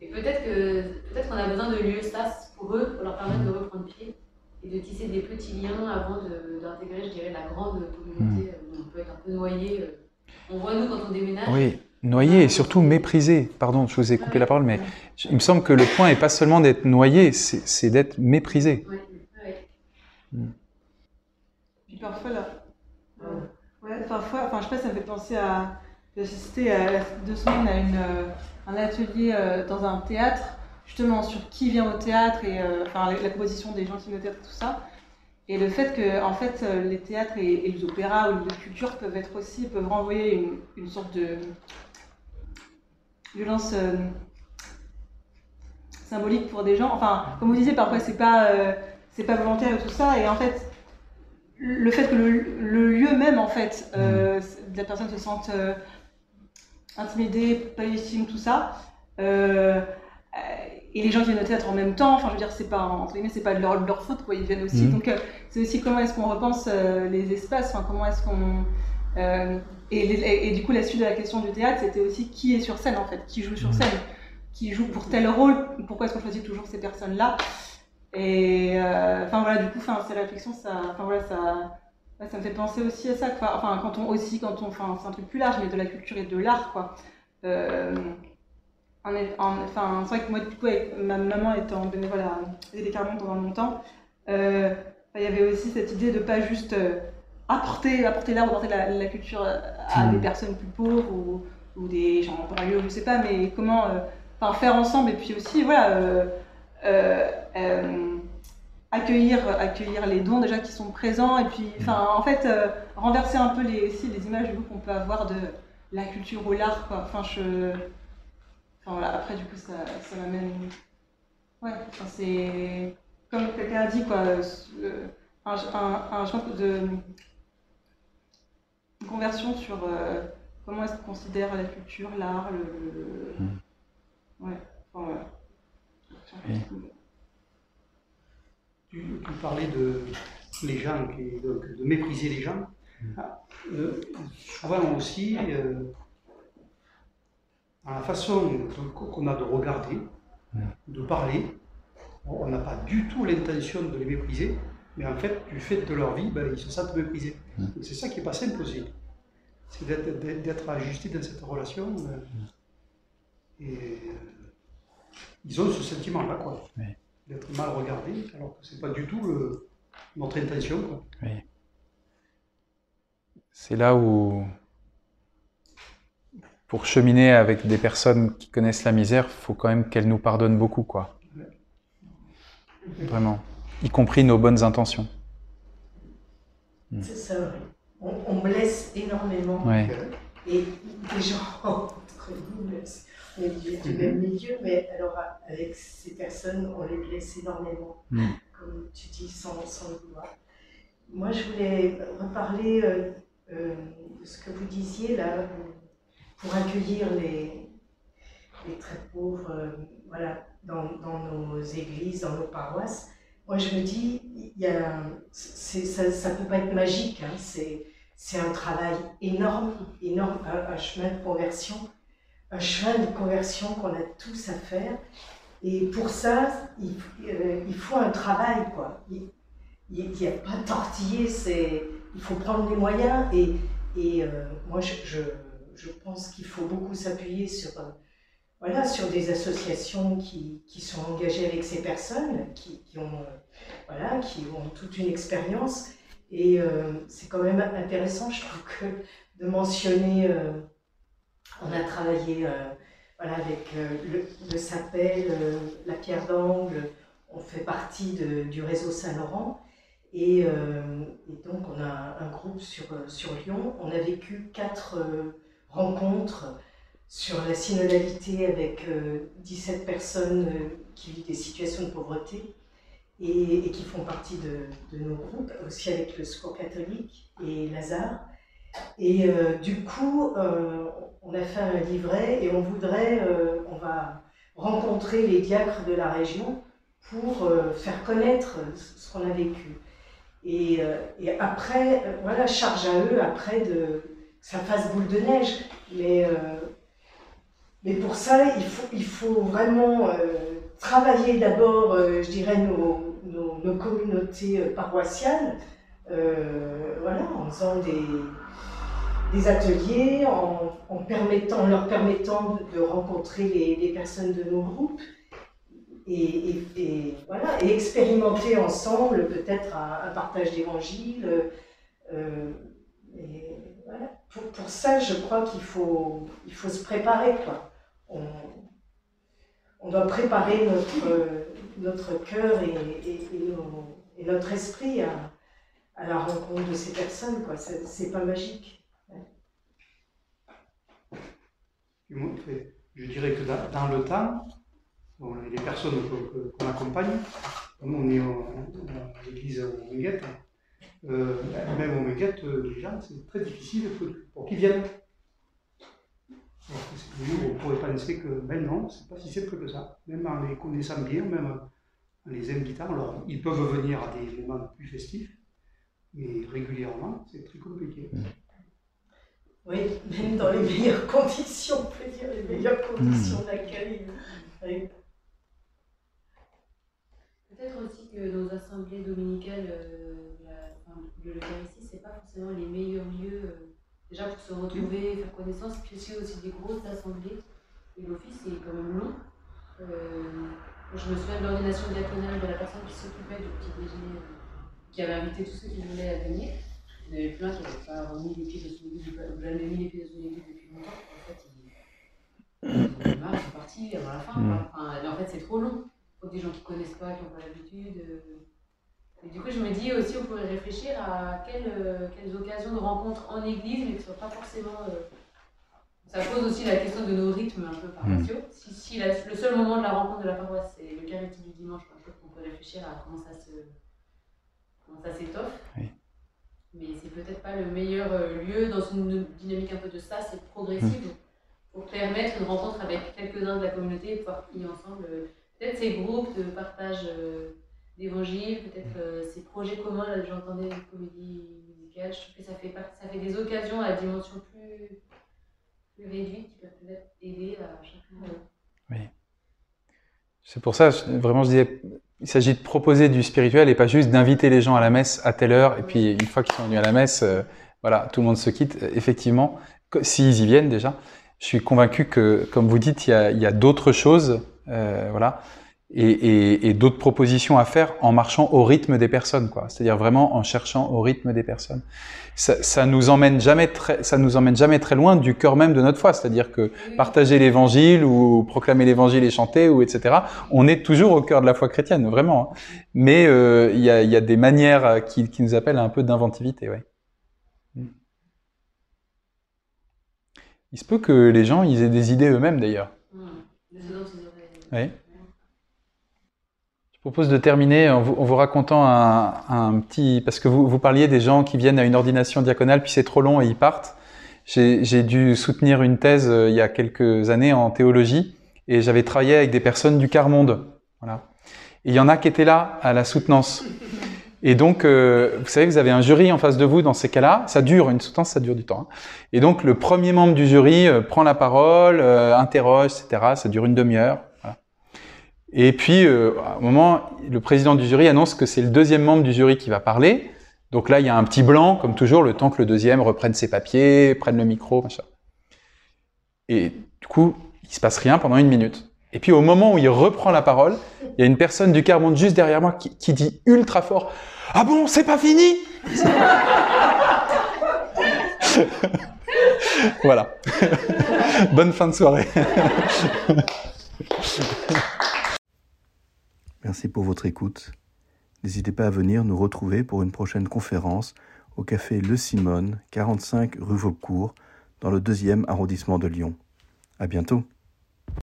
S8: Et peut-être que peut-être qu'on a besoin de lieux sas pour eux, pour leur permettre de reprendre pied et de tisser des petits liens avant d'intégrer, je dirais, la grande communauté où on peut être un peu noyé. Euh. On voit nous quand on déménage.
S3: Oui. Noyé et surtout méprisé. Pardon, je vous ai coupé la parole, mais il me semble que le point n'est pas seulement d'être noyé, c'est d'être méprisé.
S10: Puis parfois, là, Ouais, parfois, enfin, je sais pas, ça me fait penser à. J'ai assisté deux semaines à une, euh, un atelier euh, dans un théâtre, justement sur qui vient au théâtre et euh, enfin, la, composition des gens qui viennent au théâtre tout ça. Et le fait que, en fait, les théâtres et, les opéras ou les cultures peuvent être aussi, peuvent renvoyer une, une sorte de violence symbolique pour des gens. Enfin, comme vous disiez, parfois c'est pas, c'est pas volontaire et tout ça. Et en fait, le fait que le, lieu même, en fait, euh, mm. la personne se sente euh, intimidée, pas légitime, tout ça, euh, et les gens qui viennent au théâtre en même temps, enfin, je veux dire, c'est pas, entre guillemets, c'est pas de leur, leur, faute, quoi, ils viennent aussi. Mm. Donc, c'est aussi comment est-ce qu'on repense les espaces, enfin, comment est-ce qu'on. Et, et, du coup, la suite de la question du théâtre, c'était aussi qui est sur scène, en fait, qui joue sur mm. scène, qui joue pour tel rôle, pourquoi est-ce qu'on choisit toujours ces personnes-là? Et euh, enfin voilà, du coup, ces réflexions, ça, enfin voilà, ça, ça me fait penser aussi à ça. Quoi. Enfin, quand on aussi, quand on, enfin, c'est un truc plus large, mais de la culture et de l'art, quoi. Euh, en, enfin, c'est vrai que moi, du coup, avec ma maman étant bénévole à des pendant longtemps, euh, il y avait aussi cette idée de pas juste euh, apporter, apporter l'art, apporter la, la, culture à mmh. des personnes plus pauvres ou, ou des gens en banlieue, je sais pas, mais comment, enfin, faire ensemble et puis aussi, voilà euh, euh, accueillir, accueillir les dons déjà qui sont présents et puis enfin en fait euh, renverser un peu les, aussi les images qu'on peut avoir de la culture ou l'art quoi. Enfin je enfin voilà après du coup ça, ça m'amène ouais enfin, c'est comme quelqu'un a dit quoi un, un, un genre de une conversion sur comment est-ce qu'on considère la culture, l'art, le, mmh. ouais enfin, voilà.
S7: Tu, parlais de les gens, de, mépriser les gens. Ah, euh, souvent aussi, euh, dans la façon qu'on a de regarder, de parler, on n'a pas du tout l'intention de les mépriser, mais en fait, du fait de leur vie, ben, ils se sentent méprisés. C'est ça qui n'est pas simple aussi. C'est d'être ajusté dans cette relation. euh, et euh, ils ont ce sentiment-là, quoi.
S3: Oui.
S7: D'être mal regardés, alors que c'est pas du tout le- notre intention, quoi.
S3: C'est là où, pour cheminer avec des personnes qui connaissent la misère, il faut quand même qu'elles nous pardonnent beaucoup, quoi. Vraiment. Y compris nos bonnes intentions.
S5: C'est ça, oui. On, on blesse énormément.
S3: Ouais.
S5: Et des gens, entre nous, on est du, du même milieu, mais alors avec ces personnes, on les blesse énormément,
S3: Mm.
S5: comme tu dis, sans, sans le vouloir. Moi, je voulais reparler euh, euh, de ce que vous disiez là, euh, pour accueillir les, les très pauvres euh, voilà, dans, dans nos églises, dans nos paroisses. Moi, je me dis, il y a, ça ne peut pas être magique, hein, c'est un travail énorme, énorme, un, chemin de conversion, un chemin de conversion qu'on a tous à faire. Et pour ça, il, euh, faut un travail, quoi. Il n'y a pas de tortiller, c'est, il faut prendre les moyens. Et, et euh, moi, je, je, je pense qu'il faut beaucoup s'appuyer sur, euh, voilà, sur des associations qui, qui sont engagées avec ces personnes, qui, qui ont, voilà, qui ont toute une expérience. Et euh, c'est quand même intéressant, je trouve, de mentionner, euh, on a travaillé euh, voilà, avec le, le SAPEL, la Pierre d'Angle, on fait partie de- du réseau Saint-Laurent. Et, et donc, on a un groupe sur, sur Lyon. On a vécu quatre rencontres sur la synodalité avec euh, 17 personnes euh, qui vivent des situations de pauvreté et, qui font partie de, nos groupes, aussi avec le Secours catholique et Lazare. Et euh, du coup, euh, on a fait un livret et on voudrait, euh, on va rencontrer les diacres de la région pour euh, faire connaître ce qu'on a vécu. Et, euh, et après, euh, voilà, charge à eux après de que ça fasse boule de neige. Mais, euh, mais pour ça, il faut, vraiment euh, travailler d'abord, euh, je dirais, nos, communautés euh, paroissiales, en faisant des, ateliers, en, leur permettant de, rencontrer les, personnes de nos groupes. Et, voilà, et expérimenter ensemble peut-être un, partage d'évangile. pour, ça, je crois qu'il faut, faut se préparer. Quoi. On, doit préparer notre, cœur et, notre esprit à, la rencontre de ces personnes. Quoi. C'est, pas magique.
S7: Je dirais que dans, le temps, les personnes qu'on accompagne, nous on est à l'église au Minguette, euh, même au Minguette, euh, les c'est très difficile pour qu'ils viennent. Alors que c'est- nous, on pourrait penser que, ben non, c'est pas si simple que ça. Même en les connaissant bien, même en les invitant, alors ils peuvent venir à des moments plus festifs, mais régulièrement, c'est très compliqué.
S5: Oui, même dans les meilleures conditions, on peut dire, les meilleures conditions d'accueil. Oui.
S8: Peut-être aussi que nos assemblées dominicales, euh, la- enfin, de l'Eucharistie, c'est pas forcément les meilleurs lieux, euh, déjà pour se retrouver, faire connaissance, puis aussi, aussi des grosses assemblées. Et l'office est quand même long. Euh, je me souviens de l'ordination diaconale de la personne qui s'occupait du petit déjeuner, euh, qui avait invité tous ceux qui voulaient à venir. Il y en avait plein qui n'avaient pas remis les pieds dans son église, ou jamais mis les pieds dans son église depuis longtemps. En fait, ils, avaient marre, ils sont partis avant la fin. Enfin, mais en fait, c'est trop long pour des gens qui connaissent pas, qui n'ont pas l'habitude. Et du coup, je me dis aussi, on pourrait réfléchir à quelles, euh, quelles occasions de rencontre en église, mais qui ne soient pas forcément. euh, Ça pose aussi la question de nos rythmes un peu paroissiaux. Si, si la- le seul moment de la rencontre de la paroisse, c'est l'Eucharistie du dimanche, qu'on peut réfléchir à comment ça se, comment ça s'étoffe.
S3: Oui.
S8: Mais c'est peut-être pas le meilleur euh, lieu dans une dynamique un peu de ça, c'est progressive, pour permettre une rencontre avec quelques-uns de la communauté et pouvoir prier ensemble. Peut-être ces groupes de partage euh, d'évangile, peut-être euh, ces projets communs. Là, j'entendais une comédie musicale. Je trouve que ça fait, ça fait des occasions à dimension plus, plus réduite qui peuvent peut-être aider à chacun.
S3: Oui. C'est pour ça, vraiment, je disais, il s'agit de proposer du spirituel et pas juste d'inviter les gens à la messe à telle heure. Et puis, une fois qu'ils sont venus à la messe, euh, voilà, tout le monde se quitte. Effectivement, s'ils y viennent déjà, je suis convaincu que, comme vous dites, il y a, il y a d'autres choses, euh, voilà, et, et, et d'autres propositions à faire en marchant au rythme des personnes, quoi. C'est-à-dire vraiment en cherchant au rythme des personnes. Ça, ça, nous emmène jamais très, ça nous emmène jamais très loin du cœur même de notre foi. C'est-à-dire que partager l'évangile ou proclamer l'évangile et chanter ou etc. On est toujours au cœur de la foi chrétienne, vraiment. Hein. Mais euh, il y, a, y, a, des manières qui, qui nous appellent un peu d'inventivité, ouais. Il se peut que les gens ils aient des idées eux-mêmes d'ailleurs.
S8: Mmh.
S3: Oui. Je propose de terminer en vous, racontant un, petit... Parce que vous, parliez des gens qui viennent à une ordination diaconale, puis c'est trop long et ils partent. J'ai dû soutenir une thèse euh, il y a quelques années en théologie et j'avais travaillé avec des personnes du quart monde. Voilà. Et il y en a qui étaient là à la soutenance. Et donc, euh, vous savez, vous avez un jury en face de vous dans ces cas-là. Ça dure, une soutenance, ça dure du temps. Hein. Et donc, le premier membre du jury euh, prend la parole, interroge, etc. Ça dure une demi-heure. Et puis, euh, à un moment, le président du jury annonce que c'est le deuxième membre du jury qui va parler. Donc là, il y a un petit blanc, comme toujours, le temps que le deuxième reprenne ses papiers, prenne le micro, machin. Et du coup, il se passe rien pendant une minute. Et puis, au moment où il reprend la parole, il y a une personne du quart monde juste derrière moi qui, qui dit ultra fort ah bon, c'est pas fini Voilà. Bonne fin de soirée.
S1: Merci pour votre écoute. N'hésitez pas à venir nous retrouver pour une prochaine conférence au café Le Simone, 45 rue Vaucourt, dans le deuxième arrondissement de Lyon. À bientôt.